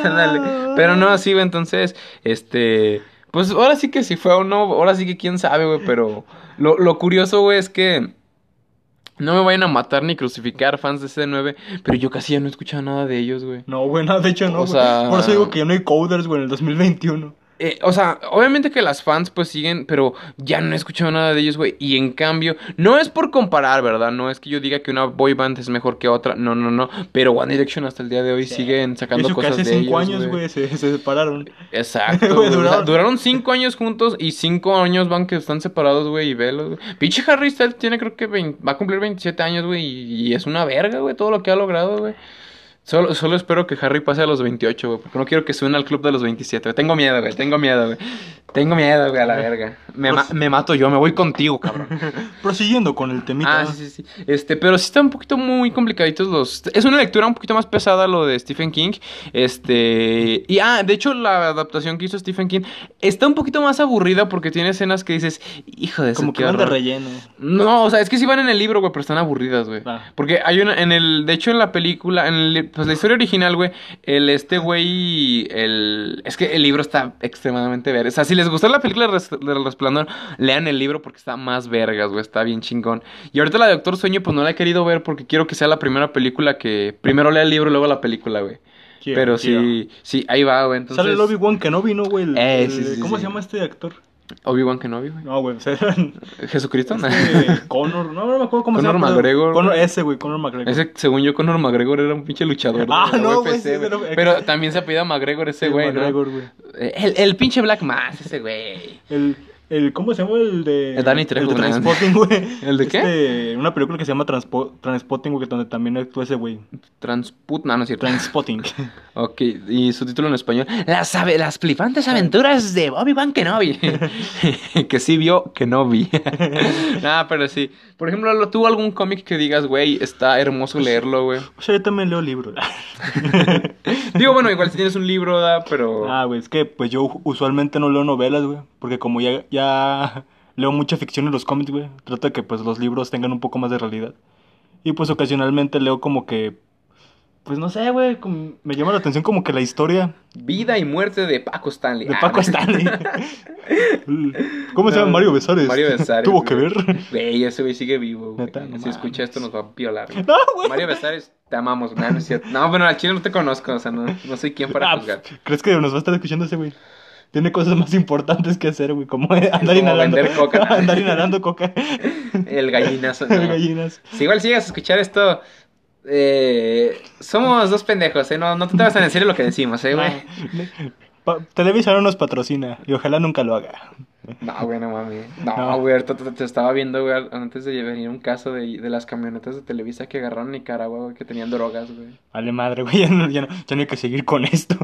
Ándale. Pero no así, güey, entonces, este, pues ahora sí que si fue o no, ahora sí que quién sabe, güey, pero lo, lo curioso, güey, es que no me vayan a matar ni crucificar fans de C9, pero yo casi ya no he escuchado nada de ellos, güey. No, güey, no, de hecho no. O güey. sea- Por eso digo que ya no hay coders, güey, en el 2021. Eh, o sea, obviamente que las fans pues siguen, pero ya no he escuchado nada de ellos, güey. Y en cambio, no es por comparar, ¿verdad? No es que yo diga que una boy band es mejor que otra. No, no, no. Pero One Direction hasta el día de hoy siguen sacando Eso que cosas hace de cinco ellos, años, güey, se, se separaron. Exacto. O sea, duraron- cinco años juntos y cinco años van que están separados, güey, y velos. Pinche Harry Styles tiene creo que 20 va a cumplir 27 años, güey, y, y es una verga, güey, todo lo que ha logrado, güey. Solo, solo espero que Harry pase a los 28, güey, porque no quiero que suene al club de los 27, güey. Tengo miedo, güey, tengo miedo, güey. Tengo miedo, güey, a la verga. Me, ma- me mato yo, me voy contigo, cabrón. Prosiguiendo con el temita. Ah, sí, sí, sí. Este, pero sí están un poquito muy complicaditos los. Es una lectura un poquito más pesada lo de Stephen King. Este. Y ah, de hecho, la adaptación que hizo Stephen King está un poquito más aburrida porque tiene escenas que dices, hijo de Como que van de relleno. No, o sea, es que sí van en el libro, güey, pero están aburridas, güey. Ah. Porque hay una, en el, de hecho en la película, en el, pues la historia original, güey, el, este güey, el, es que el libro está extremadamente verga. O sea, si les gustó la película Res- del Resplandor, lean el libro porque está más vergas, güey, está bien chingón. Y ahorita la de Doctor Sueño, pues no la he querido ver porque quiero que sea la primera película que, primero lea el libro y luego la película, güey. Quiero, Pero quiero. sí, sí, ahí va, güey, entonces. Sale el Obi-Wan Kenobi, ¿no, güey? El- Eh, el- sí, sí, ¿Cómo sí. se llama este actor? Obi-Wan Kenobi, güey. No, güey, o sea, Jesucristo, este, Connor, no, no me acuerdo cómo se Conor llama. McGregor, Conor, ese, güey, Conor McGregor. Ese, según yo, Conor McGregor era un pinche luchador. Ah, no, güey, sí, pero- Pero también se apellida McGregor ese Sí, güey, ¿no? McGregor, güey. El, el pinche Black Mass, ese güey. El, el, ¿cómo se llama el de? El Danny Trejo, El de. Transpotting, güey. ¿El de qué? Este, una película que se llama Transpo, Transpotting, güey, donde también actúa ese güey. Transput, no, no es cierto. Transpotting. Ok, y su título en español. Las, las flipantes aventuras de Obi-Wan Kenobi. que sí vio Kenobi. Nada, pero sí. Por ejemplo, ¿lo- ¿tú algún cómic que digas, güey, está hermoso leerlo, güey? o sea, yo también leo libros. Digo, bueno, igual si tienes un libro, da, pero... ah, güey, es que pues yo usualmente no leo novelas, güey. Porque como ya, ya leo mucha ficción en los cómics, güey. Trato de que pues los libros tengan un poco más de realidad. Y pues ocasionalmente leo como que, pues no sé, güey, como- me llama la atención como que la historia Vida y muerte de Paco Stanley. de Ah, Paco. Stanley. ¿Cómo se llama? Mario Besares. Mario Besares, Tuvo güey. que ver. Güey, ese güey sigue vivo, güey. No si escucha esto nos va a violar. güey. No, güey. Mario Besares, te amamos, güey. No, es cierto. No, bueno, al chile no te conozco, o sea, no, no soy quien para Ah, juzgar. ¿Crees que nos va a estar escuchando ese güey? Tiene cosas más importantes que hacer, güey, como andar inhalando. vender coca. andar inhalando coca. El gallinazo. no. Gallinas. Si igual sigues a escuchar esto, eh, somos dos pendejos, ¿eh? No, no te tan en serio lo que decimos, ¿eh, güey? Televisa no nos patrocina y ojalá nunca lo haga. No, güey, no mames. No, güey, te, te estaba viendo, güey, antes de venir un caso de, de las camionetas de Televisa que agarraron en Nicaragua, güey, que tenían drogas, güey. Vale madre, güey, ya no, ya, no, ya no hay que seguir con esto.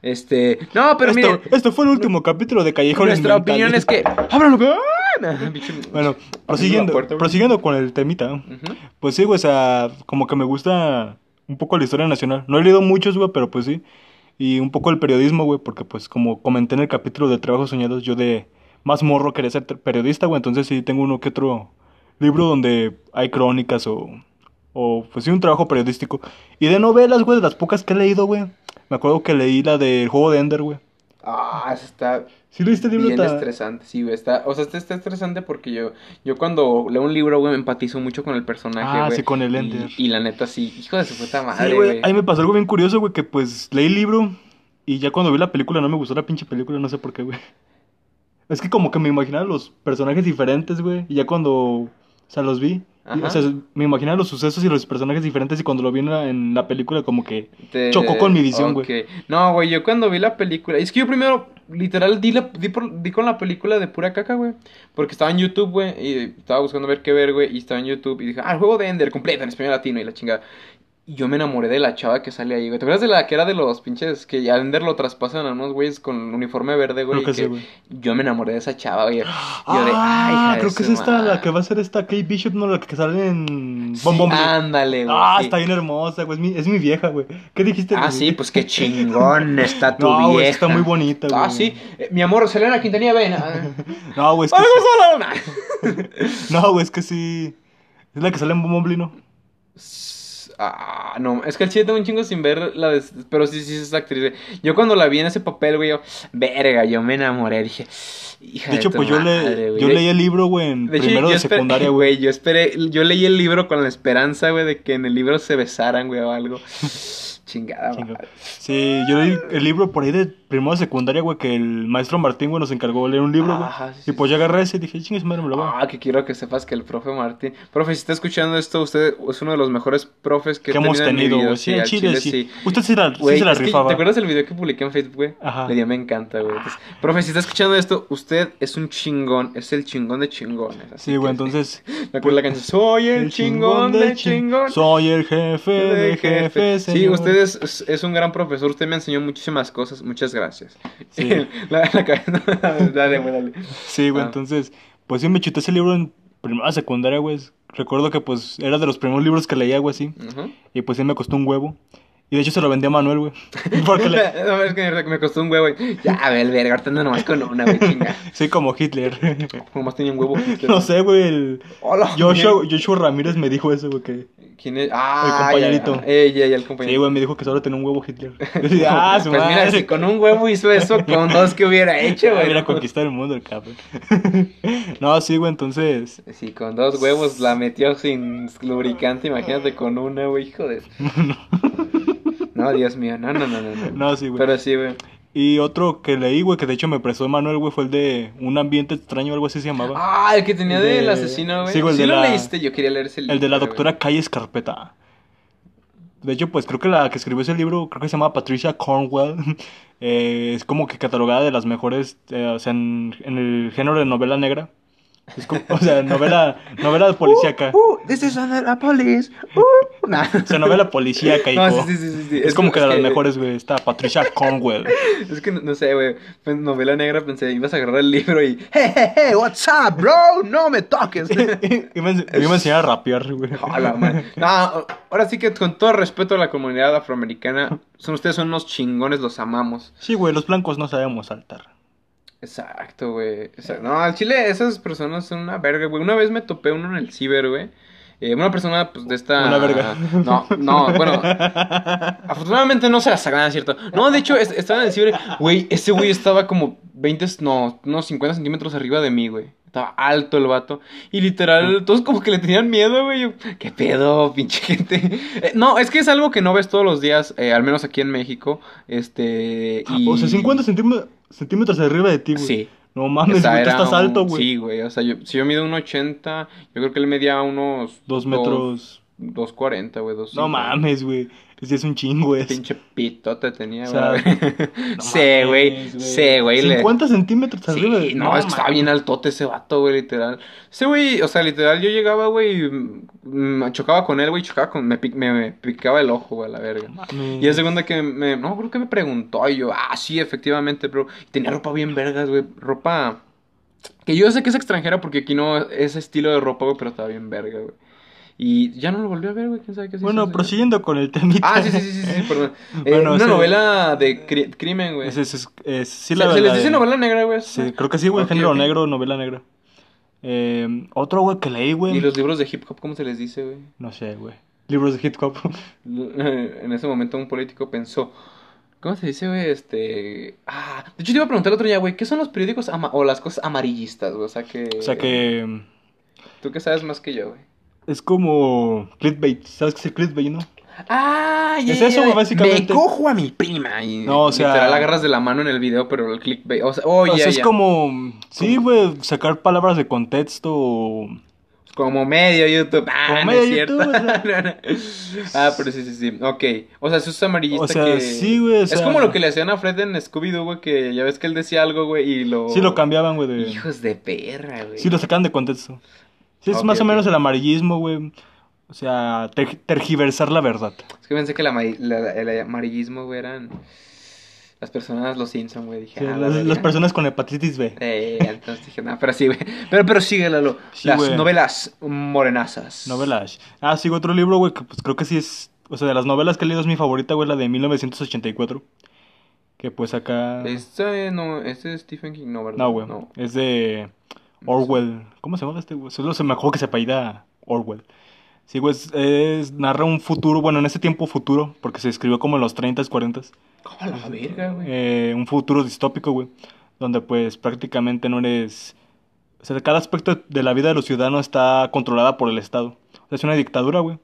Este, no, pero esto, mire, esto fue el último capítulo de Callejones nuestra opinión es que... ¡Ábralo, güey! Bueno, prosiguiendo, puerta, prosiguiendo con el temita. Pues sí, güey, o sea, como que me gusta un poco la historia nacional. No he leído muchos, güey, pero pues sí. Y un poco el periodismo, güey, porque pues como comenté en el capítulo de Trabajos Soñados, yo de más morro quería ser periodista, güey, entonces sí tengo uno que otro libro donde hay crónicas o, o pues sí, un trabajo periodístico. Y de novelas, güey, de las pocas que he leído, güey. Me acuerdo que leí la del juego de Ender, güey. Ah, eso está ¿Sí leíste el libro? bien Ta- estresante, sí, güey, está, o sea, está, está estresante porque yo, yo cuando leo un libro, güey, me empatizo mucho con el personaje, Ah, güey. sí, con el Ender. Y, la neta, sí, hijo de su puta Sí, madre, güey. güey. Ahí me pasó algo bien curioso, güey, que pues leí el libro y ya cuando vi la película no me gustó la pinche película, no sé por qué, güey. Es que como que me imaginaba los personajes diferentes, güey, y ya cuando, o sea, los vi, y, o Ajá. sea, me imaginaba los sucesos y los personajes diferentes y cuando lo vi en la, en la película como que... Te- Chocó con mi visión, güey. ok. No, güey, yo cuando vi la película. Es que yo primero, literal, di, la, di, por- di con la película de pura caca, güey. Porque estaba en YouTube, güey. Y estaba buscando ver qué ver, güey. Y estaba en YouTube. Y dije, ah, el juego de Ender, completo en español latino y la chingada. Y yo me enamoré de la chava que sale ahí, güey. ¿Te acuerdas de la que era de los pinches que a Ender lo traspasan a unos güeyes con uniforme verde, güey? Que sí. Yo me enamoré de esa chava, güey. Y yo de, ah, de creo que es esta, madre". la que va a ser esta Kate Bishop, no, la que sale en... Sí, Bom Bom Blue. ándale, güey. Ah, sí. está bien hermosa, güey, es mi, es mi vieja, güey. ¿Qué dijiste? Ah, güey? sí, pues qué chingón está tu No, vieja. güey, está muy bonita, güey. Ah, sí. Eh, mi amor, Selena Quintanilla, ven. Ah. No, güey, es que... ¡Ay, sí-! No, güey, es que sí... Es la que sale en Bom Bom Blue, ¿no? Ah, no, es que el chile tengo un chingo sin ver la de... Pero sí, sí, es esa actriz. Yo cuando la vi en ese papel, güey, yo... Verga, yo me enamoré, dije... Hija De hecho, tu pues yo, le, leí el libro, güey, en De primero de secundaria, güey. Yo esperé... Yo leí el libro con la esperanza, güey, de que en el libro se besaran, güey, o algo. Chingada, Chinga. madre. Sí, yo leí el libro por ahí de primero de secundaria, güey, que el maestro Martín, güey, nos encargó de leer un libro, güey. Sí, y pues yo agarré ese y dije, chingues, madre, me lo voy. a-". Ah, que quiero que sepas que el profe Martín. Profe, si está escuchando esto, usted es uno de los mejores profes que, que he hemos tenido güey. Sí, en Chile, chile, sí. Usted sí, la, sí Güey, se la es que, rifaba. ¿Te acuerdas del video que publiqué en Facebook, güey? Ajá. Le dio me encanta, güey. Entonces, profe, si está escuchando esto, usted es un chingón, es el chingón de chingones. Sí, güey, entonces... Me acuerdo la canción, soy el, chingón, de chin- chingón. Soy el jefe de jefes, Sí, señor. usted es, es, es un gran profesor, usted me enseñó muchísimas cosas, muchas gracias. Sí. la, la dale, güey, dale. Sí, güey, Ah. entonces... Pues sí, me chuté ese libro en primera secundaria, güey. Recuerdo que, pues, era de los primeros libros que leía, güey, así. Y pues sí me costó un huevo. Y de hecho se lo vendí a Manuel, güey. Porque le... No, es que me costó un huevo. y- Ya, a ver, el verga, ahorita ando nomás con una, güey, chinga. Soy como Hitler. Nomás tenía un huevo. no sé, güey. El... Hola. Joshua, Joshua Ramírez me dijo eso, güey. Que... ¿Quién es? Ah, El compañerito. ya. Ella, ya, el Sí, compañerito. güey, me dijo que solo tenía un huevo Hitler. Ah, su pues mira, madre. si con un huevo hizo eso, con dos que hubiera hecho, Ah, güey. Mira, conquistar el mundo, el cabrón. no, sí, güey, entonces. Sí, con dos huevos la metió sin lubricante, imagínate con una, güey, hijo de... No, Dios mío, no, no, no, no. no. No, sí, güey. Pero sí, güey. Y otro que leí, güey, que de hecho me prestó Manuel, güey, fue el de Un ambiente extraño, algo así se llamaba. Ah, el que tenía de- del asesino, güey. sí, güey, el Sí de lo la- leíste, yo quería leer ese libro. el de la doctora Calle Escarpeta. De hecho, pues creo que la que escribió ese libro, creo que se llama Patricia Cornwell. eh, es como que catalogada de las mejores, eh, o sea, en, en el género de novela negra. Es como- o sea, novela, novela policíaca. Uh, this is the police. Uh. Nah. O sea, novela policíaca y No, como- sí, sí, sí, sí. Es, como que de las mejores, güey. Está Patricia Cornwell. Es que no, sé, güey. Pues, novela negra pensé, ibas a agarrar el libro y. Hey, hey, hey, what's up, bro? No me toques. y me, me iba a enseñar a rapear, güey. Hola, man. No, ahora sí que con todo respeto a la comunidad afroamericana, son ustedes son unos chingones, los amamos. Sí, güey, los blancos no sabemos saltar. Exacto, güey. Esa- No, al chile esas personas son una verga, güey. Una vez me topé uno en el ciber, güey. Eh, una persona, pues, de esta... Una verga. No, no, bueno. Afortunadamente no se la sacan, ¿es cierto? No, de hecho, es- estaba en el ciber. Güey, ese güey estaba como 20, no, unos 50 centímetros arriba de mí, güey. Estaba alto el vato. Y literal, todos como que le tenían miedo, güey. Yo, ¿Qué pedo, pinche gente? Eh, no, es que es algo que no ves todos los días, eh, al menos aquí en México. Este. Y... O sea, 50 centímetros, centímetros arriba de ti, güey. Sí. No mames, Esa güey, tú estás un- alto, güey. Sí, güey. O sea, yo, si yo mido un 80, yo creo que él medía unos... Dos metros. 240, güey. Dos No mames, güey. Sí, es un chingo, es. Pinche pitote tenía, güey. No sí, güey. Sí, güey. le- 50 centímetros arriba de Sí, no, es que estaba bien altote ese vato, güey, literal. Ese güey, o sea, literal, yo llegaba, güey, y, mm, chocaba con él, güey, chocaba con, me, me, me picaba el ojo, güey, a la verga. Y es segunda que me, no, creo que me preguntó, y yo, ah, sí, efectivamente. Y tenía ropa bien vergas, güey, ropa, que yo sé que es extranjera porque aquí no es estilo de ropa, güey, pero estaba bien verga, güey. Y ya no lo volví a ver, güey, quién sabe qué se Bueno, hizo, prosiguiendo con el temita. Ah, sí, sí, sí, sí, sí, perdón. Eh, Bueno, una novela de cri- crimen, güey. Es, es, es- sí, ¿Se, la se les la dice de- novela negra, güey? Sí, creo que sí, güey. Género negro, novela negra. Eh, otro, güey, que leí, güey. ¿Y los libros de hip hop cómo se les dice, güey? No sé, güey. Libros de hip hop. En ese momento un político pensó, ¿cómo se dice, güey? Este... Ah, de hecho te iba a preguntar el otro día, güey, ¿qué son los periódicos ama- o las cosas amarillistas, güey? O sea que... O sea que. Tú que sabes más que yo, güey. Es como clickbait. ¿Sabes qué es el clickbait, no? Ah, ya, Es eso, güey, básicamente. Me cojo a mi prima y... No, o sea- Literal, la agarras de la mano en el video, pero el clickbait... O sea, oh, o sea, es como. Sí, güey, sacar palabras de contexto. Como medio YouTube. Ah, Como no medio es cierto. YouTube, o sea. Ah, pero sí, sí, sí. Ok. O sea, eso es amarillista O sea, que... sí, güey, o Es como lo que le hacían a Fred en Scooby-Doo, güey, que ya ves que él decía algo, güey, y lo... Sí, lo cambiaban, güey. De... Hijos de perra, güey. Sí, lo sacaban de contexto. Sí, es más o menos el amarillismo, güey. O sea, ter- tergiversar la verdad. Es que pensé que el, amari- la- el amarillismo, güey, eran las personas, los Simpson, güey. Dije, Sí, ah, la las, las personas con hepatitis B. Eh, entonces dije, no, pero sí, güey. Pero, pero sigue, Lalo. Sí, las novelas morenazas. Novelas. Ah, sigo otro libro, güey, que pues creo que sí es... O sea, de las novelas que he leído es mi favorita, güey, la de 1984. Que pues acá... Este, no, este es Stephen King, no, ¿verdad? No, güey. Es de Orwell. ¿Cómo se llama este, güey? Solo se me acuerdo que se apellida Orwell. Sí, güey, es, es- narra un futuro, bueno, en ese tiempo futuro, porque se escribió como en los 30s, 40s. ¿Cómo la verga, güey? eh, un futuro distópico, güey, donde pues prácticamente no eres... O sea, cada aspecto de la vida de los ciudadanos está controlada por el Estado. O sea, es una dictadura, güey,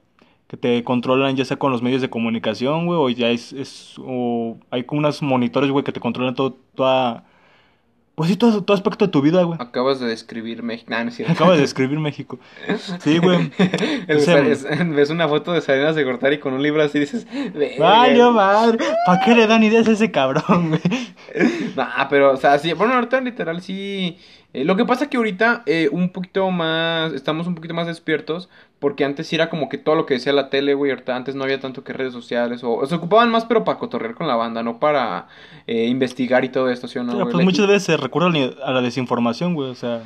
que te controlan ya sea con los medios de comunicación, güey, o ya es... es o hay como unos monitores, güey, que te controlan todo, toda... Pues sí, todo, todo aspecto de tu vida, güey. Acabas de describir México. No, no es cierto. Acaba de describir México. Sí, güey. Ese- es- ves una foto de Salinas de Gortari con un libro así y dices. Vale, madre. ¿Para qué le dan ideas a ese cabrón, güey? Nah, pero, o sea, sí, bueno, ahorita literal sí. eh, lo que pasa es que ahorita eh, un poquito más, estamos un poquito más despiertos, porque antes era como que todo lo que decía la tele, güey, ahorita antes no había tanto que redes sociales, o, o se ocupaban más, pero para cotorrear con la banda, no para eh, investigar y todo esto, ¿sí o no? Pero, güey? pues muchas veces se recurre a la desinformación, güey. O sea,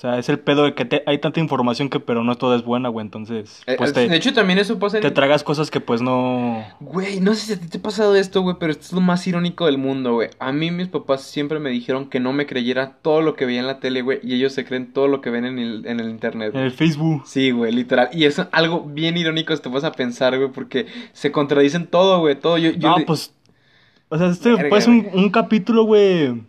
o sea, es el pedo de que te- hay tanta información que pero no toda es buena, güey. Entonces, Eh, pues de te, hecho, también eso pasa en... te tragas cosas que pues no... Güey, no sé si a ti te ha pasado esto, güey, pero esto es lo más irónico del mundo, güey. A mí mis papás siempre me dijeron que no me creyera todo lo que veía en la tele, güey, y ellos se creen todo lo que ven en el, en el internet. En el Facebook. Sí, güey, literal. Y es algo bien irónico si te vas a pensar, güey, porque se contradicen todo, güey, todo. Yo, yo No, le- pues... O sea, este Verga, pues un, güey. un capítulo, güey...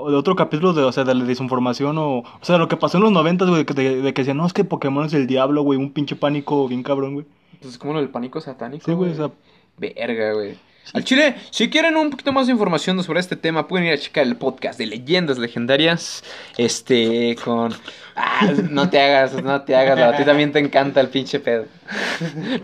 O de otro capítulo de, o sea, de la desinformación o... O sea, lo que pasó en los noventas, güey, que de, de que decían, no, es que Pokémon es el diablo, güey. Un pinche pánico bien cabrón, güey. Pues es como lo del pánico satánico. Sí, güey, o sea... Verga, güey. Al chile, si quieren un poquito más de información sobre este tema, pueden ir a checar el podcast de leyendas legendarias. Este, con. Ah, no te hagas, no te hagas, a ti también te encanta el pinche pedo.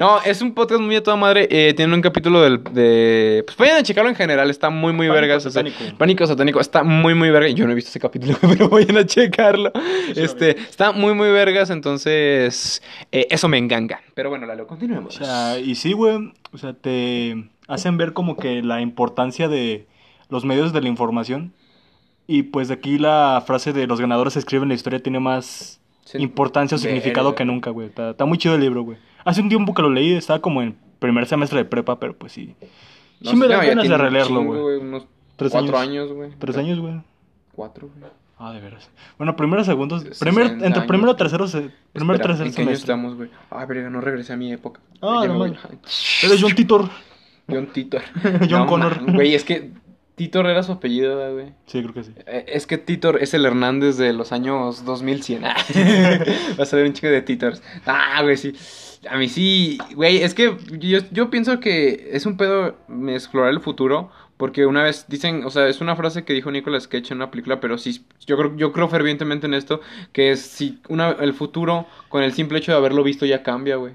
No, es un podcast muy a toda madre. eh, tiene un capítulo del, de. Pues vayan a checarlo en general, está muy, muy Pánico vergas. Pánico satánico, está muy, muy verga. Yo no he visto ese capítulo, pero vayan a checarlo. Este, está muy, muy vergas, entonces. eh, eso me enganga. Pero bueno, Lalo, O continuemos. sea, y sí, güey, o sea, te hacen ver como que la importancia de los medios de la información. Y pues de aquí la frase de los ganadores escriben la historia tiene más Sí. importancia o significado que nunca, güey. Está, está muy chido el libro, güey. Hace un tiempo que lo leí, estaba como en primer semestre de prepa, pero pues sí. No sí me da no, ganas de releerlo, güey. Unos Tres cuatro años. güey. Tres años, güey. Cuatro, güey. Ah, de veras. Bueno, primero, segundo. Sesenta Primer, entre años. primero tercero, se, primero y Espera, tercer ¿En qué año estamos, güey? Ah, verga, no regresé a mi época. Ah, no mames. Eres John Titor. John Titor. John No, Connor. Güey, es que Titor era su apellido, ¿verdad, güey. Sí, creo que sí. Eh, Es que Titor es el Hernández de los años 2100. Ah, Vas a ver un chico de Titors. Ah, güey, sí. A mí sí, güey, es que yo, yo pienso que es un pedo explorar el futuro. Porque una vez dicen, o sea, es una frase que dijo Nicolas Cage en una película, pero sí, yo creo, yo creo fervientemente en esto, que es si una, el futuro, con el simple hecho de haberlo visto, ya cambia, güey.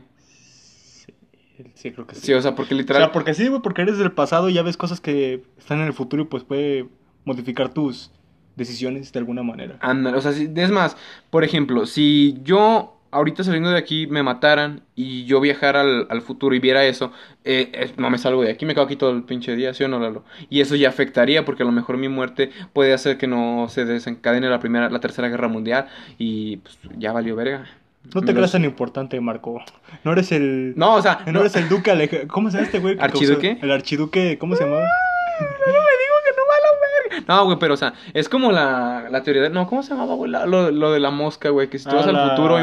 Sí, creo que sí. Sí, o sea, porque o literal... sea, porque sí, güey, porque eres del pasado y ya ves cosas que están en el futuro y pues puede modificar tus decisiones de alguna manera. Ándale, o sea, si- es más, por ejemplo, si yo ahorita saliendo de aquí me mataran y yo viajara al, al futuro y viera eso, eh, eh, no me salgo de aquí, me quedo aquí todo el pinche día, ¿sí o no, Lalo? Y eso ya afectaría porque a lo mejor mi muerte puede hacer que no se desencadene la primera, la tercera guerra mundial y pues ya valió verga. No te Me creas tan importante, Marco. No eres el... No, o sea, No, no, eres el duque Aleja- ¿Cómo se llama este güey? que ¿Archiduque? El archiduque, ¿cómo se llamaba? No, güey, pero o sea, es como la, la teoría de... No, ¿cómo se llamaba, güey? La- Lo, lo de la mosca, güey, que si tú Ah, vas al la- futuro...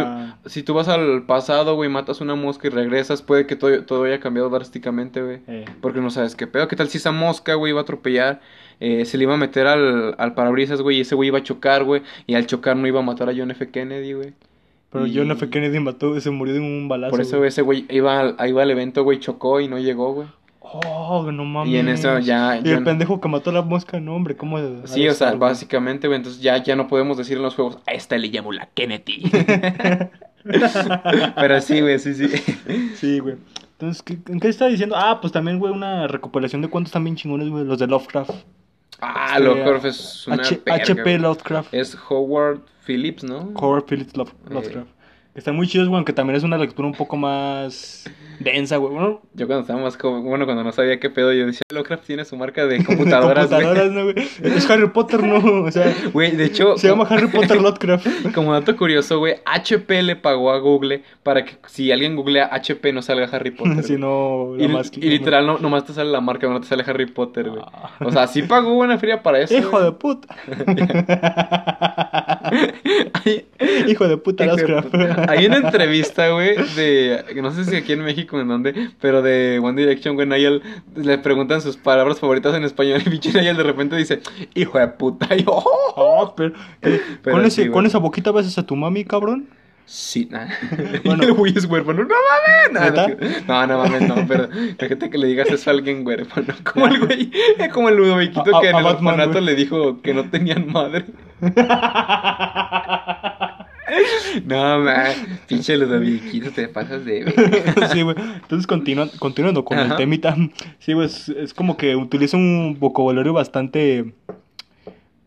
Si tú vas al pasado, güey, matas una mosca y regresas, puede que todo, todo haya cambiado drásticamente, güey. Eh, Porque no sabes qué pedo. ¿Qué tal si esa mosca, güey, iba a atropellar? eh, se le iba a meter al, al parabrisas, güey, y ese güey iba a chocar, güey. Y al chocar no iba a matar a John F. Kennedy, güey. Pero Y- John F. Kennedy mató, se murió de un balazo. Por eso güey. ese güey iba al, iba al evento, güey, chocó y no llegó, güey. Oh, no mames. Y en eso ya- Y el pendejo que mató a la mosca, no, hombre, ¿cómo? Sí, o sea, básicamente, güey, entonces ya, ya no podemos decir en los juegos, a esta le llamo la Kennedy. Pero sí, güey, sí, sí. Sí, güey. Entonces, ¿qué, ¿en qué estaba diciendo? Ah, pues también, güey, una recopilación de cuentos también chingones, güey, los de Lovecraft. Ah, Este, Lovecraft es una H- HP. Lovecraft. Es Howard Phillips, ¿no? Howard Phillips Love- Eh. Lovecraft. Están muy chidos, güey, aunque también es una lectura un poco más densa, güey. Bueno, Yo cuando estaba más joven, bueno, cuando no sabía qué pedo, yo decía, Lovecraft tiene su marca de computadoras. Es Harry Potter, ¿no? O sea, Güey, de hecho, se llama Harry Potter Lovecraft. como dato curioso, güey, HP le pagó a Google para que si alguien googlea HP no salga Harry Potter. si no, la y, y literal, no, nomás te sale la marca, no te sale Harry Potter, güey. O sea, sí pagó buena feria para eso. Hijo güey. de puta. Hijo de puta Lovecraft. Hay una entrevista, güey, de. No sé si aquí en México o en dónde, pero de One Direction, güey. Niall le preguntan sus palabras favoritas en español. Y pinche Niall de repente dice: Hijo de puta. Y "Oh". Oh, pero, ¿qué? Pero ¿Con, sí, ese, güey. ¿Con esa boquita besas a tu mami, cabrón? Sí, nada. Bueno. el güey es huérfano. No mames. No, no mames, no. Pero fíjate que le digas eso a alguien huérfano. Como el güey, eh, como el Ludoviquito A- a- que en a el Batman, orfanato güey. le dijo que no tenían madre. No, man. Pinche Ludoviquito, te pasas de. sí, güey. Entonces, continua- continuando con Ajá. el temita. Sí, güey, es, es como que utiliza un vocabulario bastante...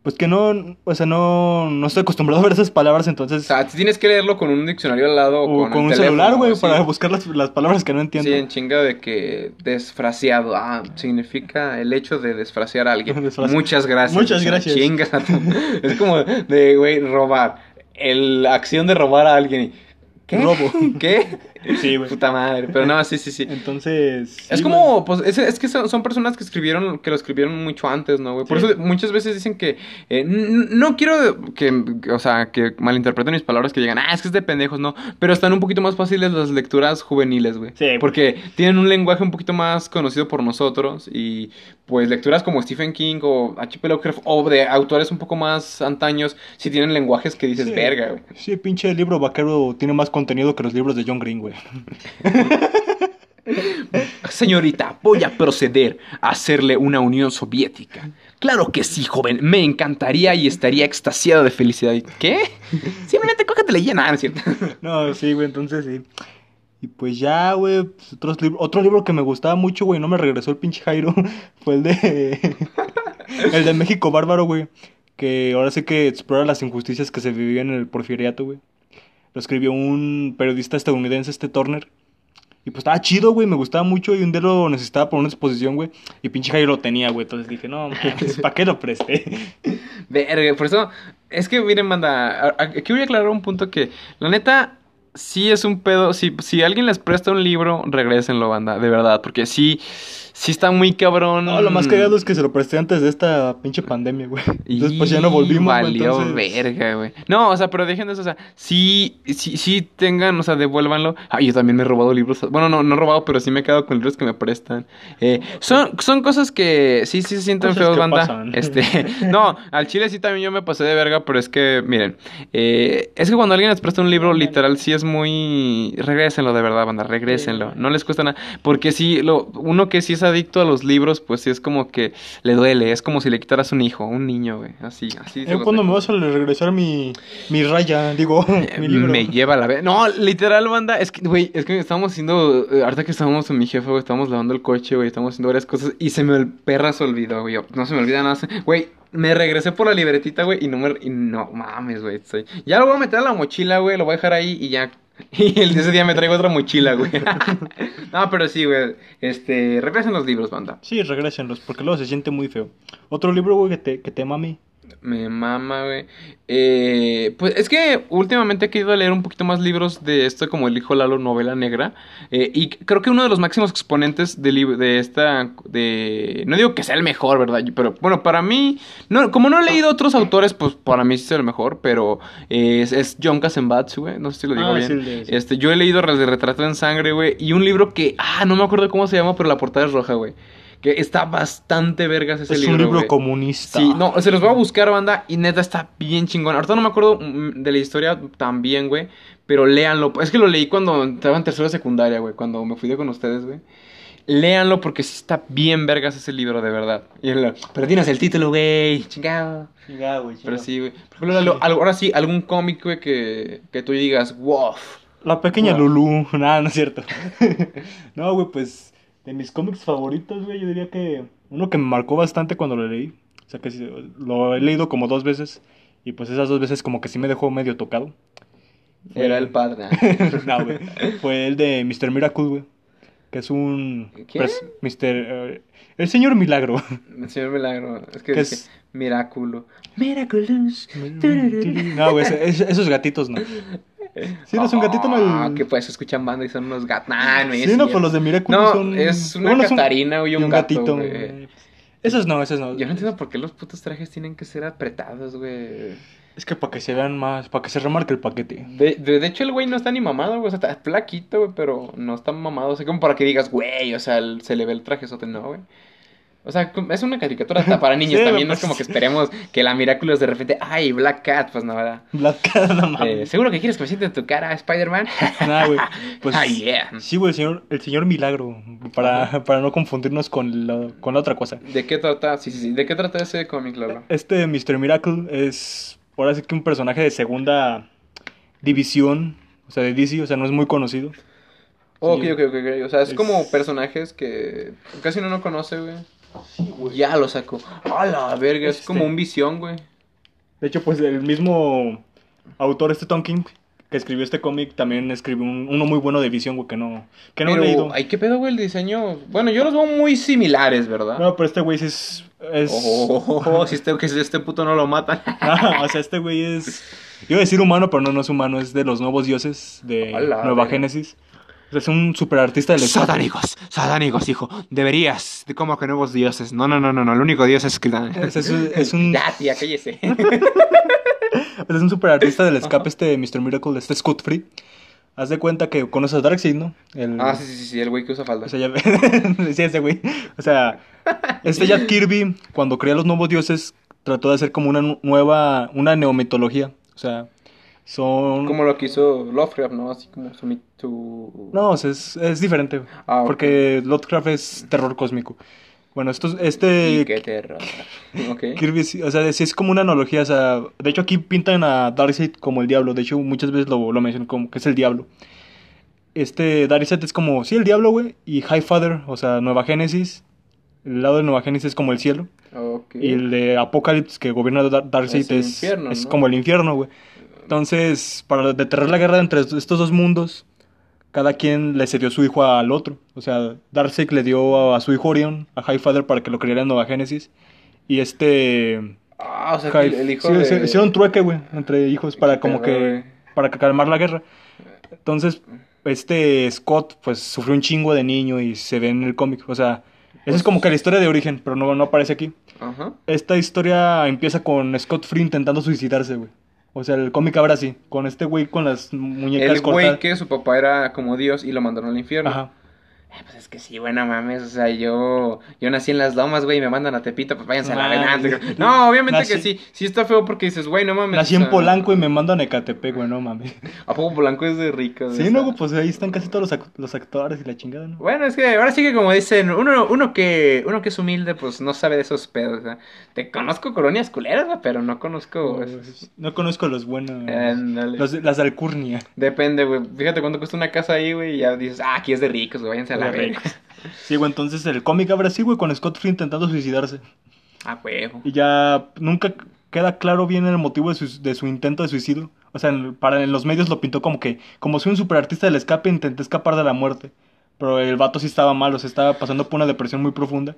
Pues que no, o sea, no, no estoy acostumbrado a ver esas palabras, O entonces... sea, tienes que leerlo con un diccionario al lado o o con, un teléfono, celular, güey, sí. para buscar las, las palabras que no entiendo. Sí, en chinga de que desfraciado. Ah, significa el hecho de desfraciar a alguien. Muchas gracias. Muchas O gracias. Chingas a tu- Es como de, güey, robar. El, la acción de robar a alguien. ¿Qué? Robo. ¿Qué? Sí, güey. Puta madre. Pero no, sí, sí, sí. Entonces... Es sí, como, pues, es, es que son, son personas que escribieron, que lo escribieron mucho antes, ¿no, güey? Por Sí. eso muchas veces dicen que, eh, no quiero que, o sea, que malinterpreten mis palabras, que digan, ah, es que es de pendejos, ¿no? Pero están un poquito más fáciles las lecturas juveniles, güey. Sí. Porque tienen un lenguaje un poquito más conocido por nosotros y, pues, lecturas como Stephen King o H.P. Lovecraft o de autores un poco más antaños, sí tienen lenguajes que dices, Sí. verga, güey. Sí, pinche libro vaquero tiene más contenido que los libros de John Green, güey. Señorita, voy a proceder a hacerle una Unión Soviética. Claro que sí, joven. Me encantaría y estaría extasiado de felicidad. ¿Qué? Simplemente cógetele ya nada, ¿no es cierto? No, sí, güey, entonces sí. Y pues ya, güey, pues, otro libro que me gustaba mucho, güey, no me regresó el pinche Jairo, fue el de... el de México Bárbaro, güey. Que ahora sí que explora las injusticias que se vivían en el porfiriato, güey. Lo escribió un periodista estadounidense, este Turner. Y pues estaba chido, güey, me gustaba mucho y un día lo necesitaba por una exposición, güey. Y pinche Jairo lo tenía, güey. Entonces dije, no, ¿para qué lo presté? Verga, por eso, es que miren, manda, aquí voy a aclarar un punto que, la neta, sí es un pedo, si, si alguien les presta un libro, regrésenlo, banda, de verdad, porque sí, sí está muy cabrón. No, lo más cagado es que se lo presté antes de esta pinche pandemia, güey. Entonces, pues ya no volvimos, Valió entonces- verga, güey. No, o sea, pero dejen de eso, o sea, sí, sí, sí tengan, o sea, devuélvanlo. Ay, yo también me he robado libros. Bueno, no, no he robado, pero sí me he quedado con libros que me prestan. Eh, son, son cosas que sí, sí se sienten feos, banda. pasan. Este, no, al chile sí también yo me pasé de verga, pero es que, miren, eh, es que cuando alguien les presta un libro, literal, sí es muy... Regrésenlo de verdad, banda, regrésenlo. No les cuesta nada. Porque sí, lo, uno que sí es adicto a los libros, pues sí es como que le duele. Es como si le quitaras un hijo, un niño, güey. Así, así. se Eh, los ¿Cuándo dejo. me vas a regresar mi, mi raya? Digo, mi libro. Me lleva a la vez. No, literal, banda. Es que, güey, es que estábamos haciendo. eh, Ahorita que estábamos con mi jefe, güey, estábamos lavando el coche, güey, estábamos haciendo varias cosas y se me el perra se olvidó, güey. yo, No se me olvida nada. Güey, me regresé por la libretita, güey, y no me. Y no mames, güey. estoy- Ya lo voy a meter a la mochila, güey, lo voy a dejar ahí y ya. Y el ese día me traigo otra mochila, güey. no, pero sí, güey. Este, regresen los libros, banda. Sí, regrésenlos, porque luego se siente muy feo. Otro libro, güey, que te, que te mami. Me mama, güey. Eh, pues es que últimamente he querido leer un poquito más libros de esto, como el hijo Lalo, novela negra. Eh, y creo que uno de los máximos exponentes de, de esta. de No digo que sea el mejor, ¿verdad? Pero bueno, para mí. No, como no he leído otros autores, pues para mí sí es el mejor. Pero es, es John Cassavetes, güey. No sé si lo digo Ah, bien. sí, sí. Este, yo he leído el Retrato en Sangre, güey. Y un libro que. Ah, no me acuerdo cómo se llama, pero la portada es roja, güey. Que está bastante vergas ese es libro. un libro comunista. Sí, no, se los voy a buscar, banda, y neta está bien chingón. Ahorita no me acuerdo mm, de la historia tan bien, güey, pero léanlo. Es que lo leí cuando estaba en tercera secundaria, güey, cuando me fui de con ustedes, güey. Léanlo porque sí está bien vergas ese libro, de verdad. Y el- pero tienes el título, güey, chingado. Ya, güey, Pero sí, güey. Por ejemplo, ahora sí, algún cómic, güey, que, que tú digas, wow. La pequeña Wow. Lulu. Nada, no es cierto. no, güey, pues de mis cómics favoritos, güey, yo diría que uno que me marcó bastante cuando lo leí. O sea, que sí, lo he leído como dos veces. Y pues esas dos veces como que sí me dejó medio tocado. Era el padre. no, güey. Fue el de Mr. Miracle, güey. Que es un... ¿Quién? Mr. eh, el señor Milagro. El señor Milagro. Es que ¿Qué dije, es? Miraculo. Miraculous. no, güey, esos gatitos no. Sí, no es un gatito, no. Ah, El- que pues escuchan banda y son unos gatos. Nah, no Sí, no, pues los de Miracle No, son... es una bueno, un- Catarina y un gato, güey. Esos no, esos no. Yo no entiendo por qué los putos trajes tienen que ser apretados, güey. Es que para que se vean más, para que se remarque el paquete. De, de, de hecho, el güey no está ni mamado, güey. O sea, está flaquito, güey, pero no está mamado. O sea, como para que digas, güey, o sea, el- se le ve el traje no, güey. O sea, es una caricatura hasta para niños. Sí, También no es pues. como que esperemos que la Miraculous de repente, ay, Black Cat, pues no, ¿verdad? Black Cat, no Eh, mames. ¿Seguro que quieres que me siente en tu cara, Spider-Man? Nah, güey. Pues, Ah, yeah. Sí, güey, el señor, el señor Milagro. Para, para no confundirnos con la, con la otra cosa. ¿De qué trata? Sí, sí, sí. ¿De qué trata ese cómic, Lalo? Este Mr. Miracle es, ahora sí que un personaje de segunda división, o sea, de DC, o sea, no es muy conocido. Sí. ok, ok, ok. O sea, es, Es- como personajes que casi uno no conoce, güey. Ya lo saco. A la verga, es Este- como un visión, güey. De hecho, pues el mismo autor, este Tom King, que escribió este cómic, también escribió un- uno muy bueno de visión, güey, que no, que no he leído. ay, ¿qué pedo, güey, el diseño? Bueno, yo los veo muy similares, ¿verdad? No, pero este güey sí es... es... Oh, si este, que si este puto no lo matan. Ah, o sea, este güey es. Iba a decir humano, pero no, no es humano, es de los nuevos dioses de Hola, Nueva. Génesis. O sea, es un super artista del espacio. Satánicos, satánicos, hijo. Deberías. De como que nuevos dioses. No, no, no, no, no. El único dios es que. Es, es un- es un, Ya, tía, cállese. es un super artista del escape este Mr. Miracle, este Scott Free. Haz de cuenta que conoces a Darkseid, ¿no? El, ah, sí, sí, sí, sí, el güey que usa falda. O sea, ya sí, ese güey. O sea, este Jack Kirby, cuando crea los nuevos dioses, trató de hacer como una nu- nueva, una neomitología. O sea, son... Como lo que hizo Lovecraft, ¿no? Así como su... mit- su- No, es, es diferente. Ah. Porque Lovecraft es terror cósmico. Bueno, esto, es- Y este qué terror. Ok. Kirby, o sea, sí es como una analogía. O sea, de hecho aquí pintan a Darkseid como el diablo. De hecho, muchas veces lo, lo mencionan como que es el diablo. Este Darkseid es como, sí, el diablo, güey. Y Highfather, o sea, Nueva Génesis. El lado de Nueva Génesis es como el cielo. Y el de Apocalypse que gobierna Dar- Darkseid Es es, infierno, es ¿no? como el infierno, güey. Entonces, para detener la guerra entre estos dos mundos, cada quien le cedió su hijo al otro. O sea, Darkseid le dio a, a su hijo Orion, a Highfather, para que lo criara en Nueva Génesis. Y este... Ah, o sea, High- el, hijo sí, de... sí, hicieron trueque, güey, entre hijos para como que... Para calmar la guerra. Entonces, este Scott, pues, sufrió un chingo de niño y se ve en el cómic. O sea, Esa es como que la historia de origen, pero no, no aparece aquí. Ajá. Esta historia empieza con Scott Free intentando suicidarse, güey. O sea, el cómic ahora sí, con este güey con las muñecas El güey cortadas. que su papá era como Dios y lo mandaron al infierno. Ajá. Eh, Pues es que sí, bueno, mames, o sea, yo, yo nací en las lomas, güey, y me mandan a Tepito, pues váyanse a la sí. No, obviamente Nací- que sí, sí está feo porque dices, güey, no mames. Nací o en sea, Polanco y me mandan a Ecatepec, güey, no mames. ¿A poco Polanco es de rico? Sí, no, güey, pues ahí están casi todos los, los actores y la chingada, ¿no? Bueno, es que ahora sí que como dicen, uno, uno que uno que es humilde, pues no sabe de esos pedos. Te conozco colonias culeras, güey, pero no conozco... esos- No conozco los buenos. Ándale. Los las de Alcurnia. Depende, güey. Fíjate cuánto cuesta una casa ahí, güey, y ya dices, ah, aquí es de ricos, güey, váyanse a la verga. Sí, güey, entonces el cómic abre así, güey, con Scott Free intentando suicidarse. Ah, huevo. Y ya nunca queda claro bien el motivo de su, de su intento de suicidio. O sea, en, para, en los medios lo pintó como que, como soy un superartista del escape, intenté escapar de la muerte. Pero el vato sí estaba mal, o sea, estaba pasando por una depresión muy profunda.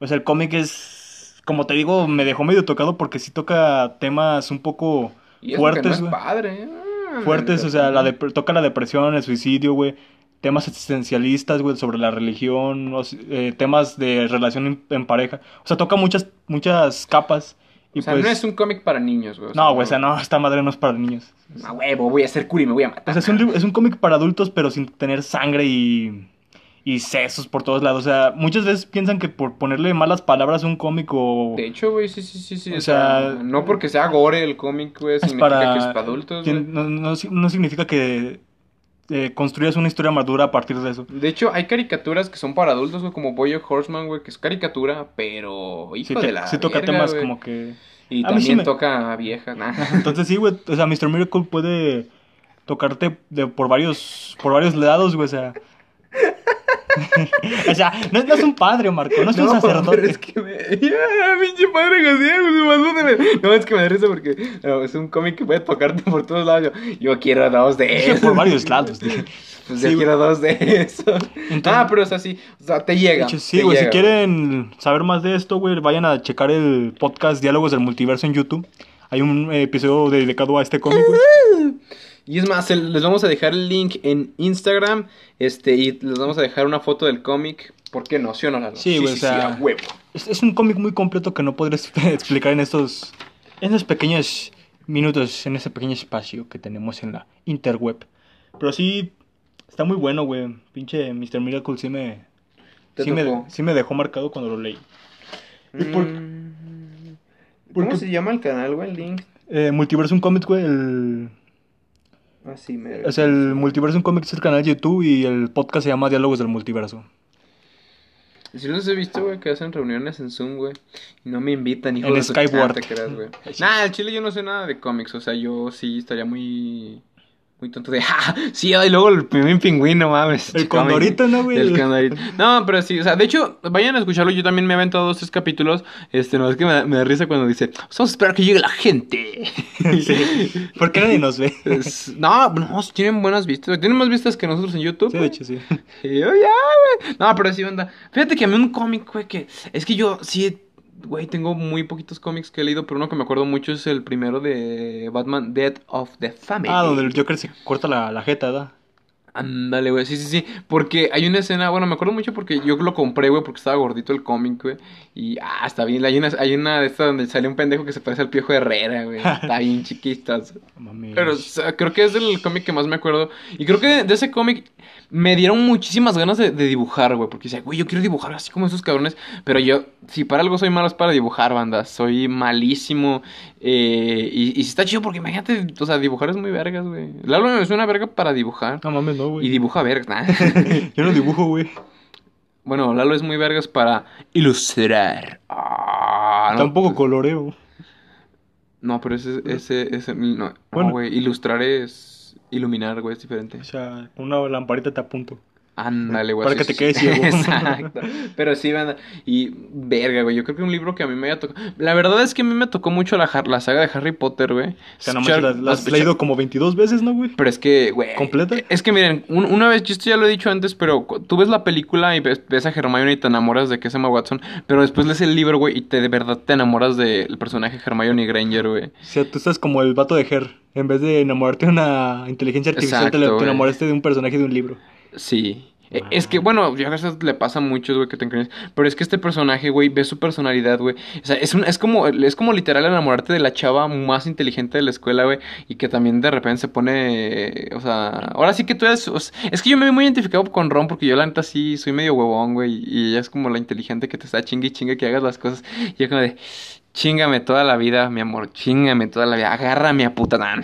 O sea, el cómic es, como te digo, me dejó medio tocado porque sí toca temas un poco Y eso que fuertes, no es padre. ah, fuertes, o sea, la toca la depresión, el suicidio, güey, temas existencialistas, güey, sobre la religión, o eh, temas de relación en, en pareja. O sea, toca muchas, muchas capas. Y O sea, pues, no es un cómic para niños, güey. no, güey, o sea, no, esta madre no es para niños. A huevo, voy a ser curi y me voy a matar. O sea, es un, es un cómic para adultos, pero sin tener sangre y, y sesos por todos lados. O sea, muchas veces piensan que por ponerle malas palabras a un cómic o... De hecho, güey, sí, sí, sí, sí. O O, sea, sea, no porque sea gore el cómic, güey, significa para... que es para adultos, güey. no, no, no significa que eh, construyas una historia madura a partir de eso. De hecho, hay caricaturas que son para adultos, güey, como Boyo Horseman, güey, que es caricatura, pero hijo Sí, de te- la sí toca verga, temas güey. como que... Y A mí sí también me- toca a viejas, nah. Entonces sí, güey, o sea, Mr. Miracle puede tocarte de, por varios por varios lados, güey, o sea... o sea, no, no es un padre, Marco, no es un sacerdote. pero es que Ya, pinche padre García, güey, se pasó de ver- No, es que me da risa porque no, es un cómic que puede tocarte por todos lados. Yo, yo quiero dos de esos. por varios lados. Pues Sí, yo güey. quiero dos de. Entonces- ah, pero es así, o sea, te llega. Hecho, sí, te güey, si quieren saber más de esto, güey, vayan a checar el podcast Diálogos del Multiverso en YouTube. Hay un eh, episodio dedicado a este cómic, güey. Y es más, les vamos a dejar el link en Instagram, este, y les vamos a dejar una foto del cómic. ¿Por qué no? ¿Sí o no, Lalo? Sí, güey, o sea- a huevo. Es, es un cómic muy completo que no podré explicar en estos, en estos pequeños minutos, en ese pequeño espacio que tenemos en la interweb. Pero sí, está muy bueno, güey. Pinche Mr. Miracle sí me, sí me, sí me dejó marcado cuando lo leí. ¿Y por- Mm, ¿Cómo qué- se llama el canal, güey? El link. Eh, Multiversum Comics, güey, el... Ah, sí, me... O sea, el Multiversum Comics es el canal de YouTube y el podcast se llama Diálogos del Multiverso. Sí los he visto, güey, que hacen reuniones en Zoom, güey. Y no me invitan, hijo En de su- Skyward. Ah, te creas, güey. Nah, al chile yo no sé nada de cómics. O sea, yo sí estaría muy... Muy tonto de... ¡Ja! Sí, y luego el primer pingüino, mames. El condorito, ¿no, güey? El condorito. No, pero sí, o sea, de hecho, vayan a escucharlo. Yo también me he aventado dos, tres capítulos. Este, no, es que me da, me da risa cuando dice... Vamos a esperar que llegue la gente. Sí. ¿Por qué nadie nos ve? No, no, tienen buenas vistas. Tienen más vistas que nosotros en YouTube. Sí, de hecho, sí. Y yo, ya, güey. No, pero sí, onda. Fíjate que a mí un cómic, güey, que. Es que yo sí, güey, tengo muy poquitos cómics que he leído, pero uno que me acuerdo mucho es el primero de Batman, Dead of the Family. Ah, donde el Joker se corta la, la jeta, ¿verdad? Ándale, güey, sí, sí, sí. Porque hay una escena, bueno, me acuerdo mucho porque yo lo compré, güey, porque estaba gordito el cómic, güey. Y, ah, está bien. Hay una, hay una de estas donde sale un pendejo que se parece al Piojo Herrera, güey. Está bien chiquitas. Mami. Pero o sea, creo que es del cómic que más me acuerdo. Y creo que de, de ese cómic me dieron muchísimas ganas de, de dibujar, güey. Porque decía, güey, yo quiero dibujar así como esos cabrones. Pero yo, si para algo soy malo es para dibujar, banda. Soy malísimo. Eh, y, y está chido porque imagínate, o sea, dibujar es muy vergas, güey. Lalo es una verga para dibujar. No mames, no, Y güey. dibuja vergas, nah. Yo no dibujo, güey. Bueno, Lalo es muy vergas para ilustrar. Ah, no, Tampoco pues- coloreo. No, pero ese, ese, ese, no, no, Bueno. güey, ilustrar es iluminar, güey, es diferente. O sea, con una lamparita te apunto. Ándale, güey. Para que te quedes ciego. Exacto. Pero sí, banda. Y verga, güey. Yo creo que un libro que a mí me haya tocado. La verdad es que a mí me tocó mucho la, saga de Harry Potter, güey. O sea, no Escuchar- manches, la, la has leído como 22 veces, ¿no, güey? Pero es que, güey. ¿Completa? Es que miren, un- una vez, yo esto ya lo he dicho antes, pero tú ves la película y ves, ves a Hermione y te enamoras de que es Emma Watson. Pero después lees el libro, güey, y te de verdad te enamoras del personaje Hermione Granger, güey. O sea, tú estás como el vato de Her. En vez de enamorarte de una inteligencia artificial, te, Exacto, te enamoraste de un personaje de un libro. Sí. Eh, Es que, bueno, yo a veces le pasa a muchos, güey, que te encariñas. Pero es que este personaje, güey, ve su personalidad, güey. O sea, es, un, es, como, es como literal enamorarte de la chava más inteligente de la escuela, güey. Y que también de repente se pone. o sea, ahora sí que tú eres. es que yo me veo muy identificado con Ron porque yo, la neta, sí soy medio huevón, güey. Y ella es como la inteligente que te está chingue y chingue que hagas las cosas. Y yo, como de. Chingame toda la vida, mi amor. Chingame toda la vida. Agárrame a puta. Nah,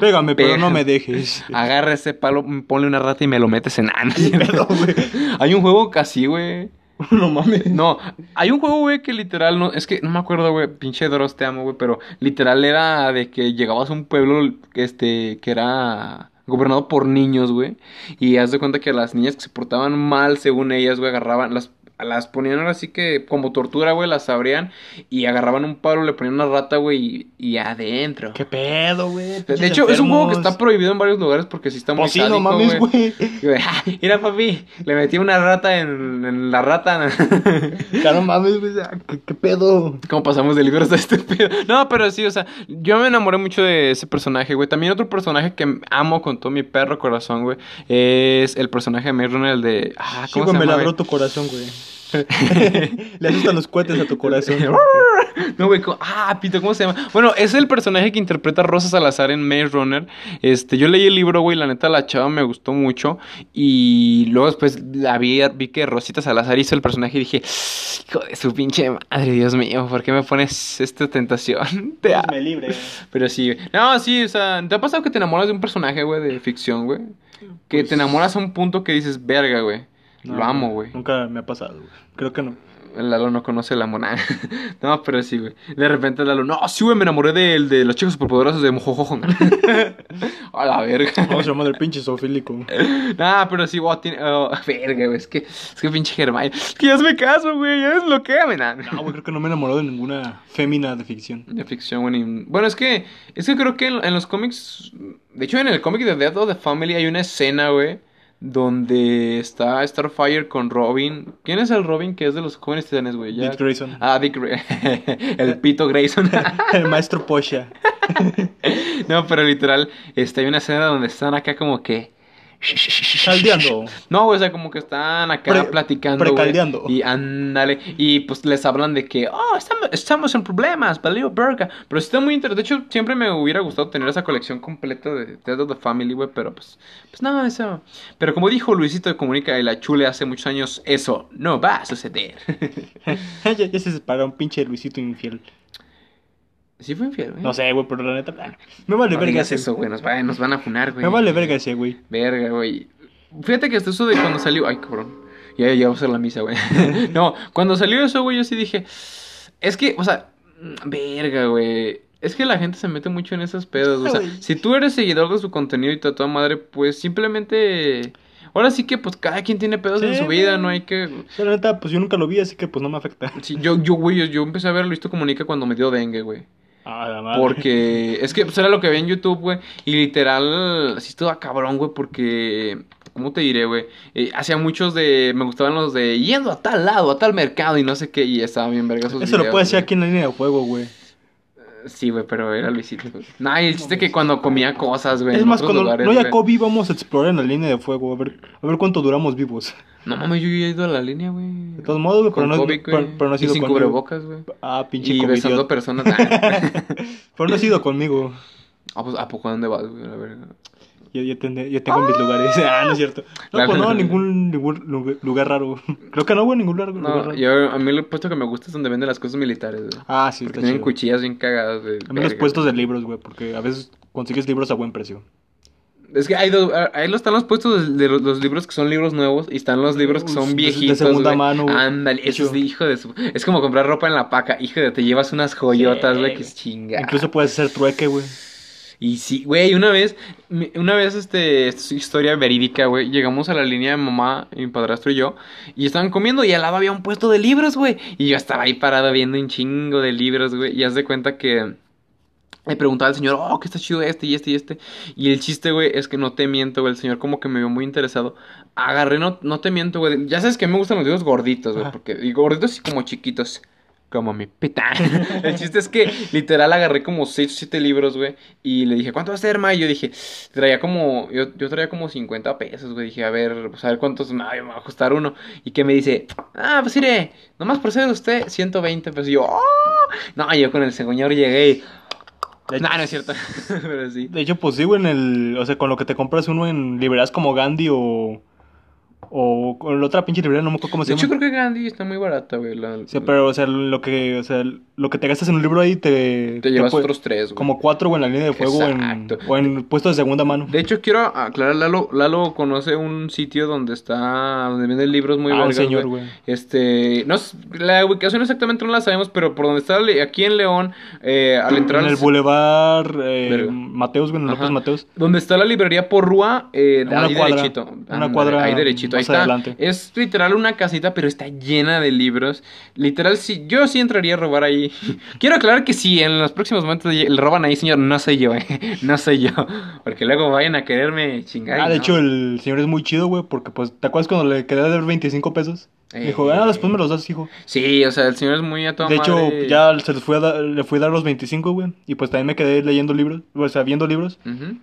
Pégame, pero no me dejes. Agarra ese palo, ponle una rata y me lo metes en. Pedo, güey. Hay un juego casi, güey. No mames. No, hay un juego, güey, que literal no. Es que no me acuerdo, güey. Pinche Doros, te amo, güey. Pero literal era de que llegabas a un pueblo, este, que era gobernado por niños, güey. Y haz de cuenta que las niñas que se portaban mal, según ellas, güey, agarraban, las, las ponían ahora sí que como tortura, güey, las abrían y agarraban un palo, le ponían una rata, güey, y, y adentro. ¿Qué pedo, güey? De hecho, es un juego que está prohibido en varios lugares porque sí está muy Pues sí, no sádico, mames, güey. Güey, "Ja, Mira, papi, le metí una rata en, en la rata. Claro, mames, güey. ¿Qué, qué pedo? ¿Cómo pasamos de libros a este pedo? No, pero sí, o sea, yo me enamoré mucho de ese personaje, güey. También otro personaje que amo con todo mi perro corazón, güey, es el personaje de Maze el de... Ah, Sí, ¿cómo güey, se me labró güey? tu corazón, güey. Le asustan los cohetes a tu corazón. No, güey, ¿cómo- ah, Pito, ¿cómo se llama? Bueno, es el personaje que interpreta Rosa Salazar en Maze Runner. Este, yo leí el libro, güey, la neta, la chava me gustó mucho. Y luego después la vi, vi que Rosita Salazar hizo el personaje y dije, hijo de su pinche madre, Dios mío, ¿por qué me pones esta tentación? Te. Me libre. Pero sí, güey. No, sí, o sea, ¿te ha pasado que te enamoras de un personaje, güey, de ficción, güey? Que Pues- te enamoras a un punto que dices, verga, güey. Lo amo, güey. Nunca me ha pasado, güey. Creo que no. Lalo no conoce el amor. no, pero sí, güey. De repente Lalo, no, sí, güey, me enamoré del de los chicos superpoderosos de Mojojojo. a la verga. Vamos a llamar del pinche zoofílico. nah, pero sí, güey, tiene. oh, verga, güey. Es que, es que pinche Germán. Es que ya es me caso, güey. Ya desbloqueame, nah. No, güey, creo que no me he enamorado de ninguna fémina de ficción. De ficción, güey. ni- Bueno, es que, es que creo que en, en los cómics. De hecho, en el cómic de Death of the Family hay una escena, güey. Donde está Starfire con Robin. ¿Quién es el Robin que es de los jóvenes titanes, güey? Dick Grayson. Ah, Dick El pito Grayson. El maestro Posha. no, pero literal, este, hay una escena donde están acá como que. Caldeando. No, o sea, como que están acá Pre- platicando. precaldeando. Y ándale. Y pues les hablan de que, oh, estamos, estamos en problemas, valió verga. Pero sí está muy interesante. De hecho, siempre me hubiera gustado tener esa colección completa de Death of the Family, güey. Pero pues, pues no, eso. Pero como dijo Luisito de Comunica y la Chule hace muchos años, eso no va a suceder. ya, ya se separó un pinche Luisito infiel. Sí fue infiel, güey. No sé, güey, pero la neta. ah, Me vale No verga ese. eso, güey. Nos, va- nos van a funar, güey. Me vale verga ese, güey. Verga, güey. Fíjate que hasta eso de cuando salió. Ay, cabrón. Ya ya va a ser la misa, güey. no, cuando salió eso, güey, yo sí dije. Es que, o sea, verga, güey. Es que la gente se mete mucho en esos pedos. O sea, si tú eres seguidor de su contenido y a toda madre, pues simplemente. Ahora sí que, pues cada quien tiene pedos en su vida, no hay que. La neta, pues yo nunca lo vi, así que pues no me afecta. Sí, yo, yo, güey, yo, yo empecé a ver Luisito Comunica cuando me dio dengue, güey. Ah, la madre. Porque es que pues, era lo que veía en YouTube, güey. Y literal, sí estaba cabrón, güey, porque... ¿Cómo te diré, güey? Eh, hacía muchos de... Me gustaban los de yendo a tal lado, a tal mercado y no sé qué. Y estaba bien verga esos Eso lo puede hacer aquí en la línea de juego, güey. Sí, güey, pero era Luisito. güey. No, y el chiste que cuando comía cosas, güey. Es más, cuando lugares, no haya güey. COVID, vamos a explorar en la línea de fuego. A ver, a ver cuánto duramos vivos. No mames, yo ya he ido a la línea, güey. De todos modos, güey, pero no, COVID, pero, no has Y ido sin conmigo. cubrebocas, güey. Ah, pinche Y COVID. besando personas. Ah, Pero no has ido conmigo. Ah, pues, ¿a poco a dónde vas, güey? A ver. Yo, yo, tendré- yo tengo mis lugares. Ah, no es cierto. No, pues no, ningún, ningún lugar, raro. Creo que no, güey, ningún lugar, raro. yo, a mí lo puesto que me gusta es donde venden las cosas militares, güey. Ah, sí, Porque está tienen chido. cuchillas bien cagadas, güey. A mí los puestos de libros, güey, porque a veces consigues libros a buen precio. Es que hay dos, ahí están los puestos de, los, los libros que son libros nuevos y están los libros que son de- de viejitos. segunda mano, güey. Ándale, eso es de hijo de su. Es como comprar ropa en la paca, hijo de te llevas unas joyotas, Sí, güey, que es chinga. Incluso puedes hacer trueque, güey. Y sí, güey, una vez, una vez, este, esto es historia verídica, güey, llegamos a la línea de mamá, mi padrastro y yo, y estaban comiendo y al lado había un puesto de libros, güey, y yo estaba ahí parado viendo un chingo de libros, güey, y haz de cuenta que le preguntaba al señor, oh, que está chido este y este y este, y el chiste, güey, es que no te miento, güey, el señor como que me vio muy interesado, agarré, no, no te miento, güey, ya sabes que me gustan los libros gorditos, güey, porque, y gorditos y como chiquitos. Como mi pita. El chiste es que literal agarré como 6 o 7 libros, güey. Y le dije, ¿cuánto va a ser, ma? Y yo dije, traía como, yo, yo traía como 50 pesos, güey. Dije, a ver, pues a ver cuántos me va a costar uno. Y que me dice, ah, pues mire, nomás por ser usted, 120 pesos. Y yo, ¡oh! No, yo con el señor llegué y... No, no es cierto. Pero sí. De hecho, pues sí, güey, en el... O sea, con lo que te compras uno en librerías como Gandhi o... O con la otra pinche librería, no me acuerdo cómo se De hecho, llama. creo que Gandhi está muy barata, güey. la- Sí, pero, o sea, lo que, o sea, lo que te gastas en un libro ahí te... Te llevas puede- otros tres, güey. Como cuatro, güey, en la línea de fuego o en, o en puestos de segunda mano. De hecho, quiero aclarar, Lalo, Lalo conoce un sitio donde está, donde venden libros muy Ah, un señor, güey. Este, no, la ubicación exactamente no la sabemos, pero por donde está, aquí en León, eh, al entrar En el Boulevard eh. Mateos, güey, en. López Mateos. Donde está la librería Porrúa, eh, Una ahí cuadra, derechito. una cuadra Ahí derechito, más está. adelante. Es literal una casita, pero está llena de libros. Literal, sí, yo sí entraría a robar ahí. Quiero aclarar que sí, en los próximos momentos le roban ahí, señor, no soy yo, eh. No soy yo. Porque luego vayan a quererme chingar. ah, de no. hecho, el señor es muy chido, güey, porque, pues, ¿te acuerdas cuando le quedé de ver 25 pesos? Eh. Dijo, ah, después me los das, hijo. Sí, o sea, el señor es muy a toda De hecho, madre. ya se los fui a dar, le fui a dar los 25, güey. Y pues también me quedé leyendo libros, o sea, viendo libros.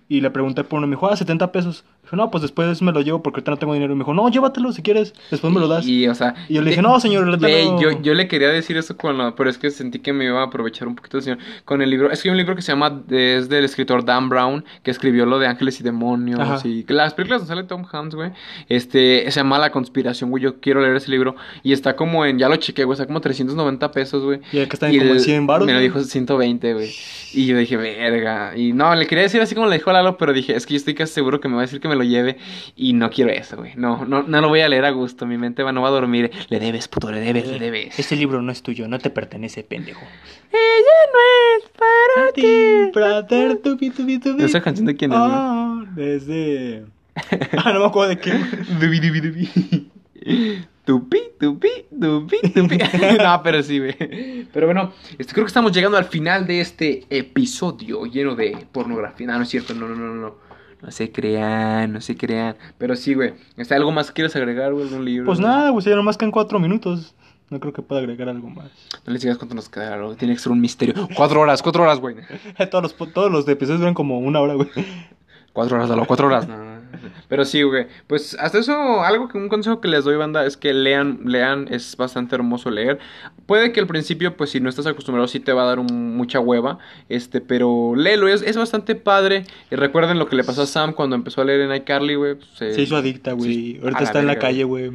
Y le pregunté por uno, me dijo, ah, 70 pesos. Dijo, no, pues después me lo llevo porque ahorita no tengo dinero. Y me dijo, no, llévatelo si quieres, después me lo das. Y, o sea, Y yo le dije, no, señor, le Güey, tengo- yo, yo le quería decir eso con lo, pero es que sentí que me iba a aprovechar un poquito señor. Con el libro, es que hay un libro que se llama, es del escritor Dan Brown, que escribió lo de Ángeles y Demonios Ajá. y las películas donde sale Tom Hanks, güey. Este, se llama La Conspiración, güey. Yo quiero leer ese libro y está como en, ya lo chequé, güey, está como 390 pesos, güey. Y que está en como el- 100 baros. Me lo dijo 120, güey. Y yo dije, verga. Y no, le quería decir así como le dijo a Lalo, pero dije, es que yo estoy casi seguro que me va a decir que me lo lleve. Y no quiero eso, güey. No, no, no lo voy a leer a gusto. Mi mente va, no va a dormir. Le debes, puto, le debes, le debes. Este libro no es tuyo, no te pertenece, pendejo. Ella no es para ti. Brother, tupi, tupi, tupi. ¿Esa canción de quién es? Ah, desde... Ah, no me acuerdo de qué. Dubi, dubi, dubi. Tupi, tupi, tupi, tupi. no, pero sí, güey. Pero bueno, este, creo que estamos llegando al final de este episodio lleno de pornografía. No, no es cierto, no, no, no, no. No se crean, no se crean. Pero sí, güey. ¿Está algo más que quieres agregar, güey? ¿Algún libro? Pues güey? nada, güey, ya nomás quedan cuatro minutos. No creo que pueda agregar algo más. No les digas cuánto nos queda, algo. Tiene que ser un misterio. Cuatro horas, cuatro horas, güey. todos, los, todos los episodios duran como una hora, güey. Cuatro horas, Lalo, cuatro horas. No, no, no. Pero sí, güey. Pues hasta eso, algo que un consejo que les doy, banda, es que lean, lean, es bastante hermoso leer. Puede que al principio, pues si no estás acostumbrado, sí te va a dar un- mucha hueva. Este, pero léelo, es, es bastante padre. Y recuerden lo que le pasó a Sam cuando empezó a leer en iCarly, güey. pues, se- Se hizo adicta, güey. Sí, Ahorita está en la calle, güey.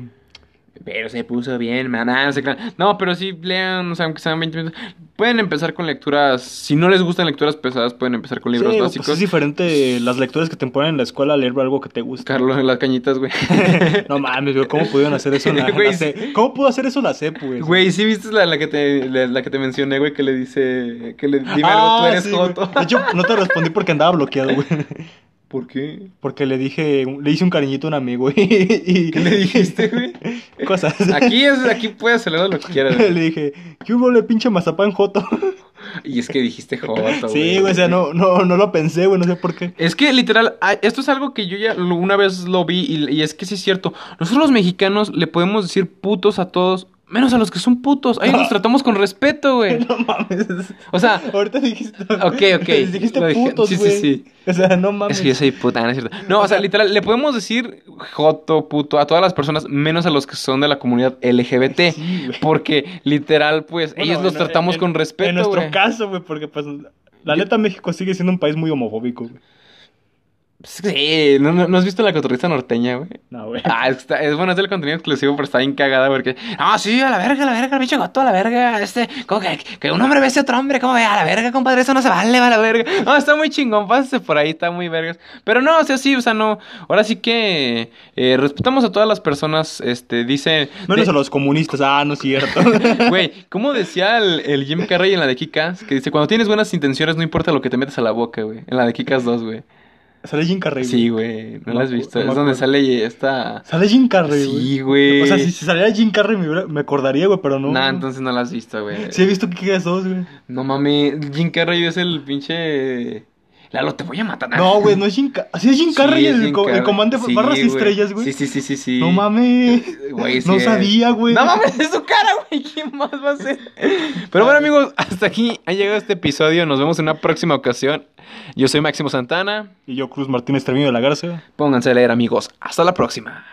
Pero se puso bien, man. ah, no, se crean. No, pero sí lean, o sea, aunque sean 20 minutos. Pueden empezar con lecturas. Si no les gustan lecturas pesadas, pueden empezar con libros Sí, güey, básicos. pues es diferente las lecturas que te ponen en la escuela a leer algo que te gusta. Carlos en las cañitas, güey. No mames, güey, ¿cómo pudieron hacer eso en la, en Güey, la? ¿Cómo pudo hacer eso la CEP, güey? Güey, ¿sí viste la, la que te, la, la que te mencioné, güey? Que le dice... Que le... Dime Ah, algo, tú eres sí, joto. De hecho, no te respondí porque andaba bloqueado, güey. ¿Por qué? Porque le dije, le hice un cariñito a un amigo y... y- ¿Qué le dijiste, güey? Cosas. Aquí, es, aquí puedes celebrar lo que quieras, le güey. dije, ¿qué hubo, le pinche mazapán joto? Y es que dijiste joto, güey. Sí, güey, o sea, no, no, no lo pensé, güey, no sé por qué. Es que literal, esto es algo que yo ya una vez lo vi y, y es que sí es cierto. Nosotros los mexicanos le podemos decir putos a todos, menos a los que son putos. Ahí los tratamos con respeto, güey. No mames. O sea, Ahorita dijiste. Ok, ok, Dijiste dije. putos, Sí, sí, sí. O sea, no mames. Es que yo soy puta, no es cierto. No, o sea, literal, le podemos decir joto, puto a todas las personas, menos a los que son de la comunidad LGBT. Sí, porque literal, pues, Bueno, ellos los tratamos en- con respeto. En nuestro caso, güey, porque pues. La neta, México sigue siendo un país muy homofóbico, güey. Sí, ¿no, no, no has visto la cotorriza norteña, güey? No, güey. Ah, está- es bueno, es del contenido exclusivo, pero está bien cagada porque. Ah, sí, a la verga, a la verga, el bicho gato, a la verga. Este, como que, que un hombre bese a otro hombre, como ve, a la verga, compadre, eso no se vale, a la verga. No, está muy chingón, pásese por ahí, está muy vergas. Pero no, o sea, sí, o sea, no. Ahora sí que eh, respetamos a todas las personas, este, dice. Menos de- a los comunistas. Ah, no es cierto. Güey, ¿cómo decía el, el Jim Carrey en la de Kikas? Que dice, cuando tienes buenas intenciones, no importa lo que te metes a la boca, güey. En la de Kikas 2, güey. Sale Jim Carrey. Sí, güey, no No la has visto. no es donde sale esta. Sale Jim Carrey, güey. Sí, güey. O sea, si, si saliera Jim Carrey me, me acordaría, güey, pero no. Nah, entonces no la has visto, güey. Sí he visto que quedas dos, güey. No mames, Jim Carrey es el pinche. Lalo, te voy a matar. No, güey, no es Jim Carrey. Sí, es Jim Carrey el, Jim co- el comandante Sí, Barras y güey. Estrellas, güey. Sí, sí, sí, sí, sí. No mames. Sí no es. sabía, güey. No mames, es su cara, güey. ¿Quién más va a ser? Pero bueno, amigos, hasta aquí ha llegado este episodio. Nos vemos en una próxima ocasión. Yo soy Máximo Santana. Y yo, Cruz Martínez Treviño de la Garza. Pónganse a leer, amigos. Hasta la próxima.